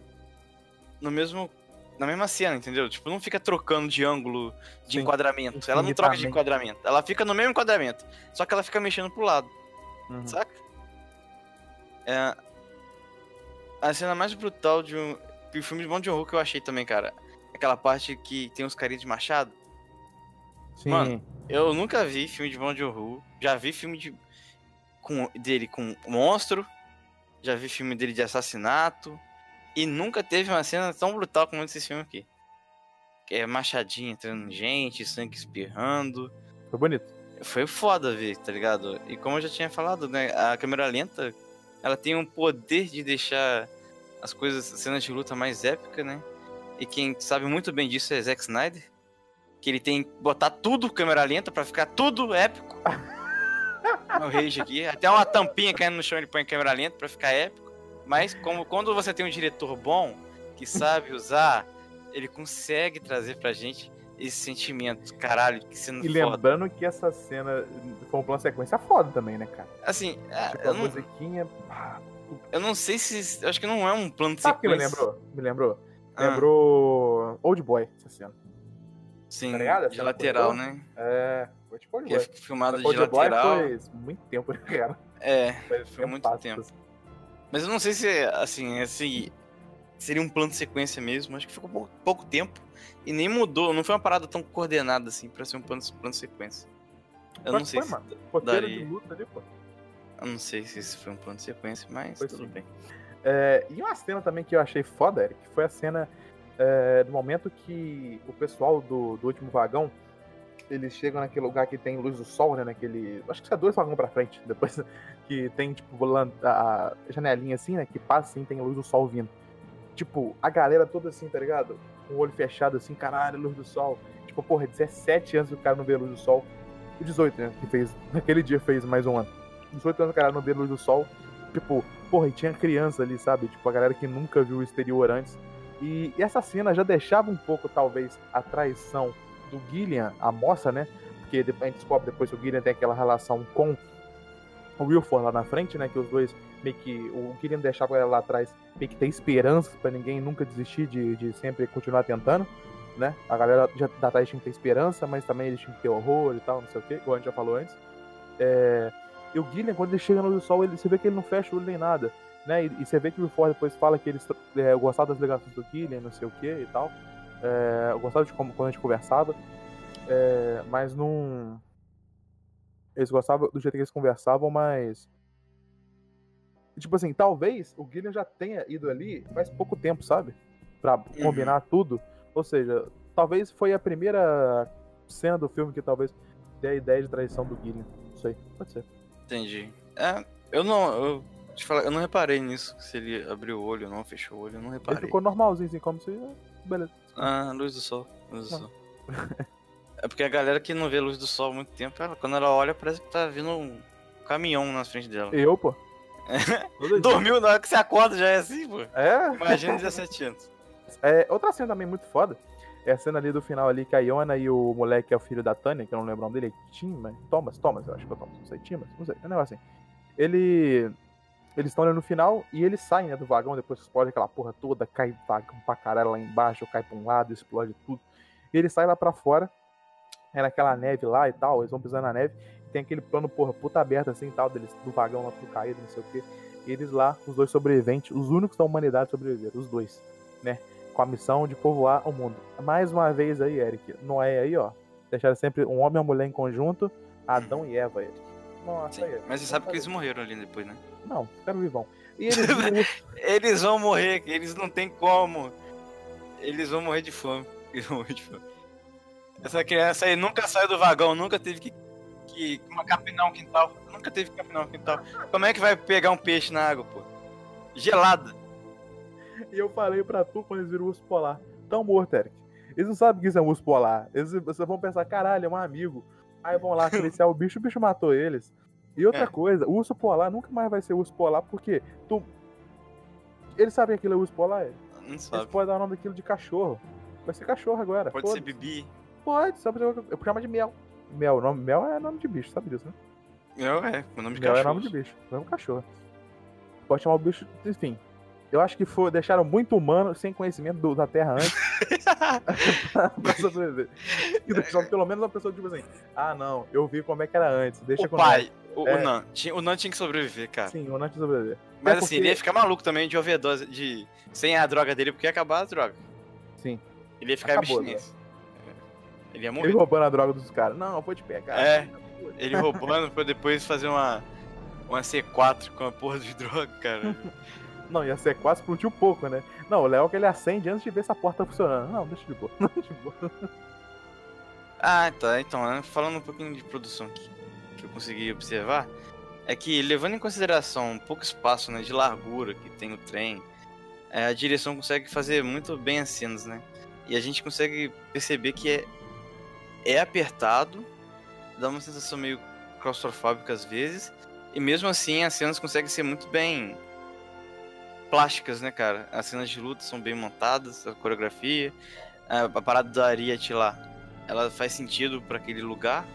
S2: No mesmo. Na mesma cena, entendeu? Tipo, não fica trocando de ângulo de
S1: Sim.
S2: enquadramento. Ela não troca de enquadramento. Ela fica no mesmo enquadramento. Só que ela fica mexendo pro lado,
S1: Uhum.
S2: saca? É. A cena mais brutal de um. de filme de Bong Joon-ho que eu achei também, cara. Aquela parte que tem os carinhas de machado.
S1: Sim.
S2: Mano, Eu nunca vi filme de Bong Joon-ho. Já vi filme de com dele com monstro. Já vi filme dele de assassinato. E nunca teve uma cena tão brutal como esse filme aqui. Que é machadinha entrando em gente, sangue espirrando.
S1: Foi bonito.
S2: Foi foda ver, tá ligado? E como eu já tinha falado, né? A câmera lenta, ela tem um poder de deixar as coisas, as cenas de luta mais épica, né? E quem sabe muito bem disso é Zack Snyder. Que ele tem que botar tudo câmera lenta pra ficar tudo épico. o rage aqui. Até uma tampinha caindo no chão ele põe câmera lenta pra ficar épico. Mas como, quando você tem um diretor bom, que sabe usar, ele consegue trazer pra gente esse sentimento, caralho, que sendo
S1: E
S2: foda.
S1: lembrando que essa cena foi um plano sequência foda também, né, cara?
S2: Assim, é,
S1: Tipo,
S2: eu,
S1: a
S2: não,
S1: musiquinha.
S2: eu não sei se. Acho que não é um plano de
S1: Sabe o que me
S2: sequência.
S1: lembrou? Me lembrou?
S2: Ah,
S1: Lembrou Old Boy, essa cena.
S2: Sim,
S1: tá
S2: de lateral, né?
S1: É, foi tipo Old
S2: Que é
S1: Boy.
S2: filmado de
S1: Old Boy
S2: lateral.
S1: foi muito tempo, né, cara?
S2: É,
S1: Foi,
S2: foi muito
S1: tempasso,
S2: tempo. mas eu não sei se, assim, esse seria um plano de sequência mesmo. Acho que ficou pouco, pouco tempo. E nem mudou, não foi uma parada tão coordenada assim pra ser um plano, plano de sequência. Eu
S1: Mas
S2: não sei
S1: foi,
S2: se.
S1: mano. Roteiro
S2: daria.
S1: de luta ali, pô.
S2: Eu não sei se esse foi um plano de sequência, mas
S1: Foi
S2: tudo
S1: sim.
S2: bem.
S1: É, e uma cena também que eu achei foda, Eric, foi a cena é, do momento que o pessoal do, do último vagão, eles chegam naquele lugar que tem luz do sol, né? Naquele. Acho que é dois vagões pra frente, (laughs) depois que tem, tipo, a janelinha assim, né? Que passa assim, tem luz do sol vindo. Tipo, a galera toda assim, tá ligado? Com o olho fechado assim, caralho, luz do sol. Tipo, porra, 17 anos o cara não vê luz do sol. E 18, né? Que fez. (laughs) Naquele dia fez mais um ano. 18 anos o cara não vê luz do sol. Tipo, porra, e tinha criança ali, sabe? Tipo, a galera que nunca viu o exterior antes. E, e essa cena já deixava um pouco, talvez, a traição do Gillian, a moça, né? Porque a gente descobre depois que o Gillian tem aquela relação com o Wilford lá na frente, né? Que os dois meio que. O Gillian deixava ela lá atrás meio que ter esperanças pra ninguém nunca desistir de, de sempre continuar tentando, né? A galera já da trás tinha que ter esperança, mas também eles tinham que ter horror e tal, não sei o que, igual a gente já falou antes. É, e o Gillian, quando ele chega no sol, ele, você vê que ele não fecha o olho nem nada. Né? E, e você vê que o Wilford depois fala que eles é, gostava das ligações do Gillian, não sei o que e tal. É, de como quando a gente conversava. É, mas não. Eles gostavam do jeito que eles conversavam, mas. Tipo assim, talvez o Gillian já tenha ido ali faz pouco tempo, sabe? Pra combinar tudo. Ou seja, talvez foi a primeira cena do filme que talvez dê a ideia de traição do Gillian. Não sei, pode ser.
S2: Entendi. É, eu não. Eu, te falar, eu não reparei nisso. Se ele abriu o olho ou não, fechou o olho, eu não
S1: Ele
S2: reparei.
S1: ficou normalzinho, assim, como se. Beleza.
S2: Ah, luz do sol. Luz do
S1: Não.
S2: sol. (laughs) é porque a galera que não vê luz do sol há muito tempo, ela- quando ela olha, parece que tá vindo um caminhão na frente dela.
S1: Eu, pô. (laughs) Dia.
S2: Dormiu na hora que você acorda já é assim, pô.
S1: É.
S2: Imagina 17 anos.
S1: É, outra cena também muito foda é a cena ali do final ali que a Iona e o moleque que é o filho da Tânia, que eu não lembro o nome dele, é Tim, mas Thomas, Thomas, eu acho que é o Thomas, não sei, Timas, não sei, é um negócio assim. Ele. Eles estão ali no final e eles saem né, do vagão, depois explode aquela porra toda, cai vagão pra caralho lá embaixo, cai pra um lado, explode tudo. E ele sai lá pra fora, é naquela neve lá e tal, eles vão pisando na neve, e tem aquele plano, porra, puta aberta assim e tal, deles, do vagão lá tudo caído, não sei o quê. E eles lá, os dois sobreviventes, os únicos da humanidade sobreviveram, os dois, né? Com a missão de povoar o mundo. Mais uma vez aí, Eric, Noé aí, ó. Deixaram sempre um homem e uma mulher em conjunto, Adão e Eva, Eric. Nossa,
S2: Sim,
S1: aí.
S2: Mas você sabe que eles morreram ali depois, né?
S1: Não, ficaram vivão. E (laughs) eles
S2: Eles vão morrer, eles não tem como. Eles vão morrer de fome. (laughs) Eles vão morrer de fome. Essa criança aí nunca saiu do vagão, nunca teve que, que uma capinar um quintal. Nunca teve que capinar um quintal. Como é que vai pegar um peixe na água, pô? Gelada.
S1: E eu falei pra tu quando eles viram o urso polar. Tão morto, Eric. Eles não sabem que isso é um urso polar. Eles vocês vão pensar, caralho, é um amigo. Aí vão lá acariciar o bicho, o bicho matou eles. E outra
S2: É.
S1: coisa, o urso polar nunca mais vai ser urso polar, porque tu. Eles sabem que aquilo é urso polar.
S2: Não
S1: Eles
S2: sabe.
S1: podem dar o nome daquilo de cachorro. Vai ser cachorro agora.
S2: Pode ser
S1: foda-se.
S2: bibi.
S1: Pode, só pra eu chamo de mel. Mel, nome, mel é nome de bicho, sabe disso, né?
S2: Não, é, o nome de
S1: Mel é
S2: cachorro.
S1: nome de bicho, é um cachorro. Pode chamar o bicho, enfim. Eu acho que foi, deixaram muito humano, sem conhecimento do- da Terra antes, (laughs) (laughs) pra sobreviver. E deixaram pelo menos uma pessoa tipo assim, ah não, eu vi como é que era antes, deixa
S2: o
S1: comigo."
S2: pai, o,
S1: É.
S2: o Nan. Tinha, o Nan tinha que sobreviver, cara.
S1: Sim, o antes de sobreviver.
S2: Mas
S1: É
S2: assim,
S1: porque-
S2: ele ia ficar maluco também de overdose, de... Sem a droga dele, porque ia acabar a droga.
S1: Sim.
S2: Ele ia ficar abstinência. Ele ia
S1: Ele
S2: morrer.
S1: roubando a droga dos caras. Não, eu vou te pegar.
S2: É. Ele roubando pra depois fazer uma, uma C4 com a porra de droga, cara. (laughs)
S1: Não, ia ser quase explodir um pouco, né? Não, o Léo que ele acende antes de ver se a porta tá funcionando. Não, deixa de boa. (laughs) De boa.
S2: Ah, tá. Então, né, falando um pouquinho de produção aqui, que eu consegui observar, é que levando em consideração o pouco espaço né, de largura que tem o trem, é, a direção consegue fazer muito bem as cenas, né? E a gente consegue perceber que é, é apertado, dá uma sensação meio claustrofóbica às vezes, e mesmo assim as cenas conseguem ser muito bem plásticas, né, cara? As cenas de luta são bem montadas, a coreografia, a, parada da Ariat lá, ela faz sentido para aquele lugar.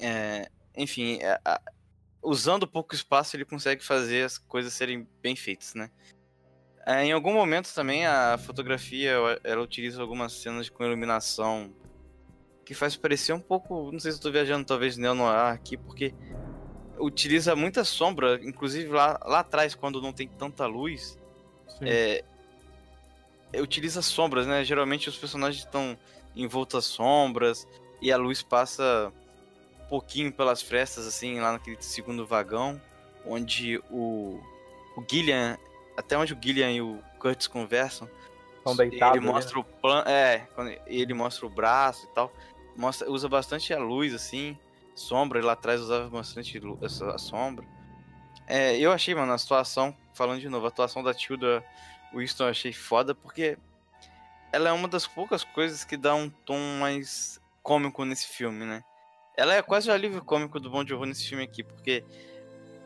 S2: É, enfim, é, a- usando pouco espaço, ele consegue fazer as coisas serem bem feitas, né? É, em algum momento também a fotografia ela utiliza algumas cenas com iluminação que faz parecer um pouco, não sei se eu tô viajando talvez neo noir aqui, porque utiliza muita sombra, inclusive lá, lá atrás quando não tem tanta luz, é, é, utiliza sombras, né? Geralmente os personagens estão envoltos às sombras e a luz passa um pouquinho pelas frestas, assim, lá naquele segundo vagão, onde o, o Gillian, até onde o Gillian e o Curtis conversam,
S1: Estão deitados.
S2: ele
S1: ali,
S2: mostra o plano, é, ele mostra o braço e tal, mostra, usa bastante a luz, assim, sombra, e lá atrás usava bastante a sombra. É, eu achei, mano, a atuação, falando de novo, a atuação da Tilda Winston eu achei foda, porque ela é uma das poucas coisas que dá um tom mais cômico nesse filme, né? Ela é quase o alívio cômico do Bom de Horror nesse filme aqui, porque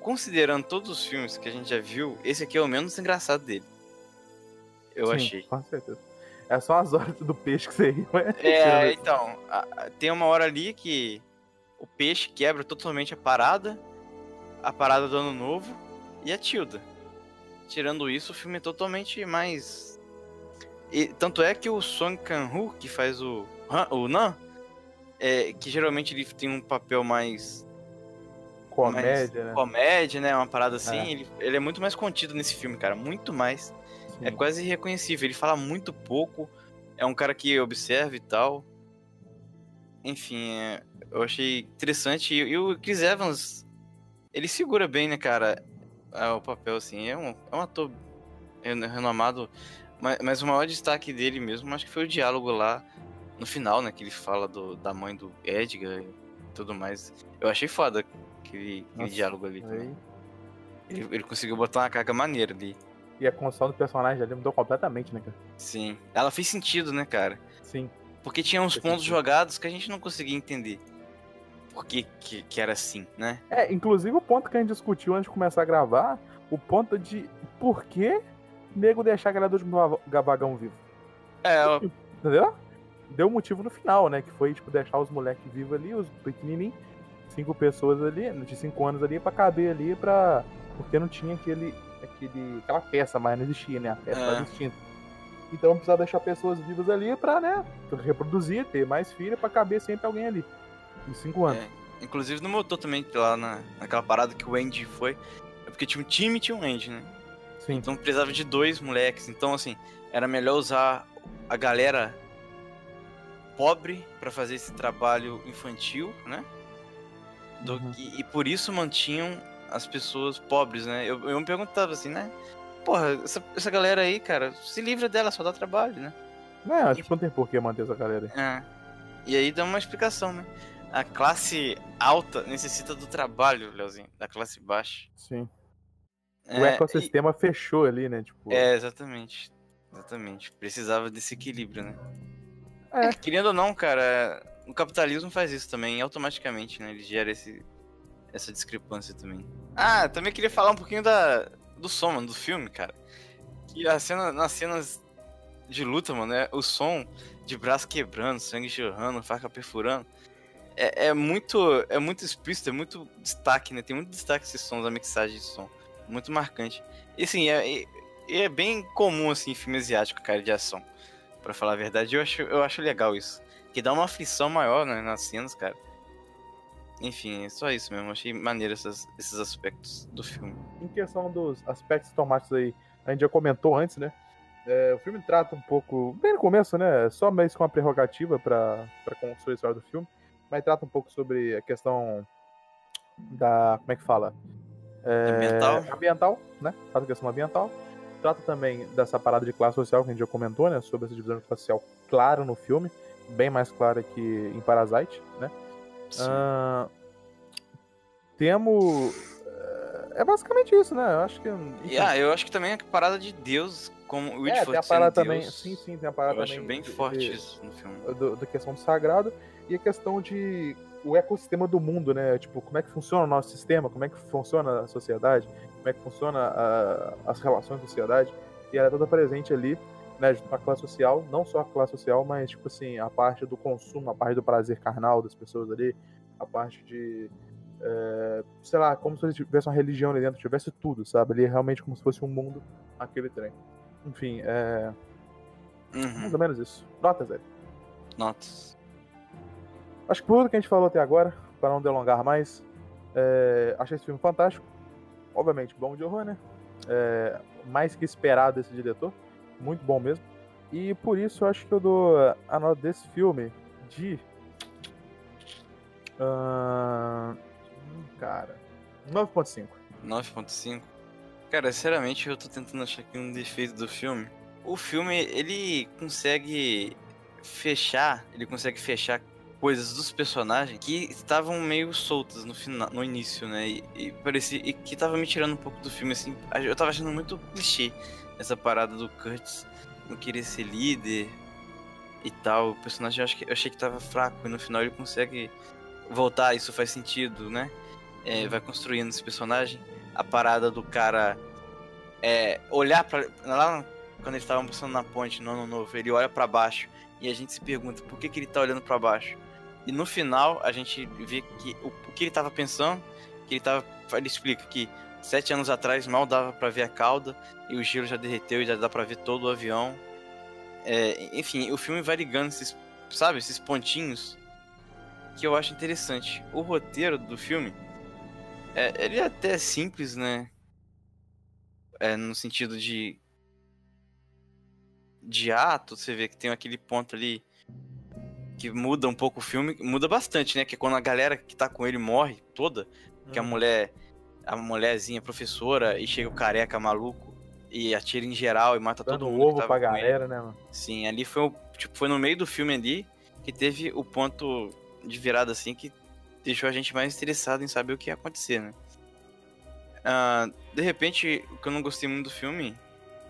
S2: considerando todos os filmes que a gente já viu, esse aqui é o menos engraçado dele. Eu
S1: Sim,
S2: achei.
S1: Com certeza. É só as horas do peixe que você riu. né?
S2: É, então, a- tem uma hora ali que o peixe quebra totalmente a parada, a parada do ano novo e a Tilda. Tirando isso, o filme é totalmente mais. E, tanto é que o Song Kang-ho, que faz o, o Nan, é, que geralmente ele tem um papel mais
S1: Comédia, né?
S2: comédia, né? Uma parada assim,
S1: É.
S2: ele, ele é muito mais contido nesse filme, cara. Muito mais. É
S1: Sim.
S2: quase irreconhecível. Ele fala muito pouco. É um cara que observa e tal. Enfim, é, eu achei interessante. E, e o Chris Evans, ele segura bem, né, cara? é, o papel, assim. É um, é um ator ren- renomado. Mas, mas o maior destaque dele mesmo, acho que foi o diálogo lá no final, né? Que ele fala do, da mãe do Edgar e tudo mais. Eu achei foda. Aquele, aquele
S1: Nossa,
S2: diálogo ali. Ele, ele conseguiu botar uma carga maneira ali.
S1: E a construção do personagem ali mudou completamente, né, cara?
S2: Sim. Ela fez sentido, né, cara?
S1: Sim.
S2: Porque tinha uns
S1: Fez
S2: pontos
S1: sentido.
S2: jogados que a gente não conseguia entender. Por que, que, que era assim, né?
S1: É, inclusive o ponto que a gente discutiu antes de começar a gravar, o ponto de por que nego deixar aquele último va- vagão vivo.
S2: É, ó,
S1: Entendeu? Deu motivo no final, né? Que foi, tipo, deixar os moleques vivos ali, os pequenininhos, cinco pessoas ali, de cinco anos ali, pra caber ali, pra... Porque não tinha aquele, aquele, aquela peça mais, não existia, né? A peça
S2: É.
S1: estava extinta. Então precisava deixar pessoas vivas ali pra, né, reproduzir, ter mais filhos, pra caber sempre alguém ali. Em cinco anos.
S2: É. Inclusive no motor também, lá na, naquela parada que o Andy foi. É porque tinha um time e tinha um Andy, né?
S1: Sim.
S2: Então precisava de dois moleques. Então, assim, era melhor usar a galera pobre pra fazer esse trabalho infantil, né? Do
S1: Uhum.
S2: que- e por isso mantinham as pessoas pobres, né? Eu, eu me perguntava assim, né? Porra, essa, essa galera aí, cara, se livra dela, só dá trabalho, né?
S1: Não, tipo, não tem por que manter essa galera aí.
S2: É. E aí dá uma explicação, né? A classe alta necessita do trabalho, Leozinho, da classe baixa.
S1: Sim.
S2: É,
S1: o ecossistema fechou ali, né? Tipo,
S2: e- é, exatamente. Exatamente. Precisava desse equilíbrio, né?
S1: É.
S2: Querendo ou não, cara, o capitalismo faz isso também, automaticamente, né? Ele gera esse, essa discrepância também. Ah, também queria falar um pouquinho da, do som, mano, do filme, cara. Que a cena, nas cenas de luta, mano, é o som de braço quebrando, sangue jorrando, faca perfurando. É, é muito é muito explícito, é muito destaque, né? Tem muito destaque esses sons, a mixagem de som. Muito marcante. E assim, é, é, é bem comum, assim, em filme asiático, cara, de ação. Pra falar a verdade, eu acho, eu acho legal isso. Que dá uma aflição maior, né, nas cenas, cara. Enfim, é só isso mesmo. Achei maneiro essas- esses aspectos do filme.
S1: em questão dos aspectos tomáticos aí, a gente já comentou antes, né? É, o filme trata um pouco, bem no começo, né? Só mais com a prerrogativa para construir a história do filme, mas trata um pouco sobre a questão da. Como é que fala? É,
S2: Ambiental.
S1: Ambiental, né? Trata da questão ambiental. Trata também dessa parada de classe social que a gente já comentou, né? Sobre essa divisão de classe social clara no filme, bem mais clara que em Parasite, né? Temos. É basicamente isso, né? Eu acho que. enfim.
S2: E, ah, eu acho que também a parada de Deus, como o
S1: é, tem a
S2: Whitford
S1: parada também.
S2: Deus,
S1: Sim, sim, tem a parada
S2: eu
S1: também.
S2: acho bem
S1: de-
S2: forte
S1: de-
S2: isso no filme.
S1: Do, da questão do sagrado e a questão de o ecossistema do mundo, né? Tipo, como é que funciona o nosso sistema, como é que funciona a sociedade, como é que funciona a- as relações da sociedade. E ela é toda presente ali, né? A classe social, não só a classe social, mas, tipo assim, a parte do consumo, a parte do prazer carnal das pessoas ali, a parte de. é, sei lá, como se tivesse uma religião ali dentro, tivesse tudo, sabe? Ali é realmente como se fosse um mundo, aquele trem. Enfim, é.
S2: Uhum.
S1: Mais ou menos isso. Nota, Zé.
S2: Notas.
S1: Acho que por tudo que a gente falou até agora, para não delongar mais, é, achei esse filme fantástico. Obviamente, bom de horror, né? É, mais que esperado desse diretor. Muito bom mesmo. E por isso eu acho que eu dou a nota desse filme de. hum, cara. 9.5.
S2: 9.5. Cara, sinceramente eu tô tentando achar aqui um defeito do filme. O filme, ele consegue fechar, ele consegue fechar coisas dos personagens que estavam meio soltas no final, no início, né? E, e parecia e que tava me tirando um pouco do filme assim. Eu tava achando muito clichê essa parada do Curtis não querer ser líder e tal. O personagem eu, acho que, eu achei que tava fraco e no final ele consegue voltar, isso faz sentido, né? É, vai construindo esse personagem. A parada do cara é olhar para lá quando eles estavam passando na ponte no ano novo, ele olha pra baixo e a gente se pergunta por que, que ele tá olhando pra baixo. E no final a gente vê que o, o que ele tava pensando, que ele tava, ele explica que sete anos atrás mal dava pra ver a cauda e o gelo já derreteu e já dá pra ver todo o avião. É, enfim, o filme vai ligando esses, sabe, esses pontinhos que eu acho interessante. O roteiro do filme é, ele é até simples, né? É, no sentido de. De ato, você vê que tem aquele ponto ali que muda um pouco o filme, muda bastante, né? Que é quando a galera que tá com ele morre toda, que a
S1: Hum.
S2: mulher, a mulherzinha professora, e chega o careca maluco e atira em geral e mata
S1: Dando
S2: todo mundo. que
S1: ovo
S2: tava
S1: pra
S2: com ele.
S1: galera, né, mano?
S2: Sim, ali foi o, tipo, foi no meio do filme ali que teve o ponto de virada assim que deixou a gente mais interessado em saber o que ia acontecer, né? Ah, de repente, o que eu não gostei muito do filme,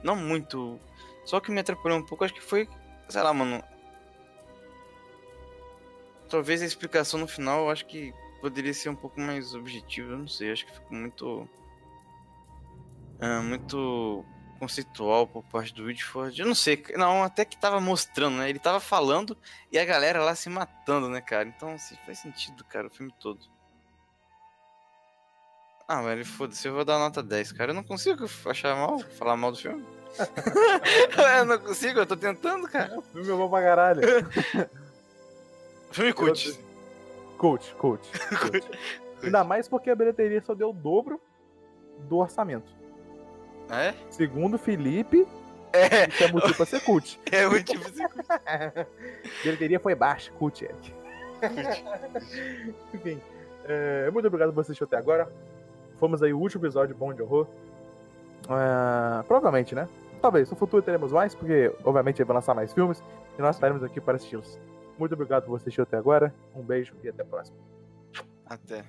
S2: não muito, só que me atrapalhou um pouco, acho que foi, sei lá, mano. Talvez a explicação no final, eu acho que poderia ser um pouco mais objetiva, eu não sei, acho que ficou muito. ah, muito conceitual por parte do Whitford. Eu não sei, não, até que tava mostrando, né? Ele tava falando e a galera lá se matando, né, cara? Então, assim, faz sentido, cara, o filme todo. Ah, velho, foda-se, eu vou dar nota 10, cara. Eu não consigo achar mal, falar mal do filme. (laughs) eu não consigo, eu tô tentando, cara.
S1: O filme é bom pra caralho. (laughs)
S2: Filme cult. (laughs)
S1: Coach, coach. Ainda mais porque a bilheteria só deu o dobro do orçamento.
S2: É?
S1: Segundo Felipe,
S2: É,
S1: isso é motivo pra ser cult. (laughs)
S2: é o tipo assim.
S1: bilheteria foi baixa, cult, Eric. (laughs) Enfim, é, muito obrigado por assistir até agora. Fomos aí o último episódio Bom de Horror. É, provavelmente, né? Talvez, no futuro teremos mais, porque obviamente vai lançar mais filmes e nós estaremos aqui para assisti-los. Muito obrigado por você assistir até agora. Um beijo e até a próxima.
S2: Até.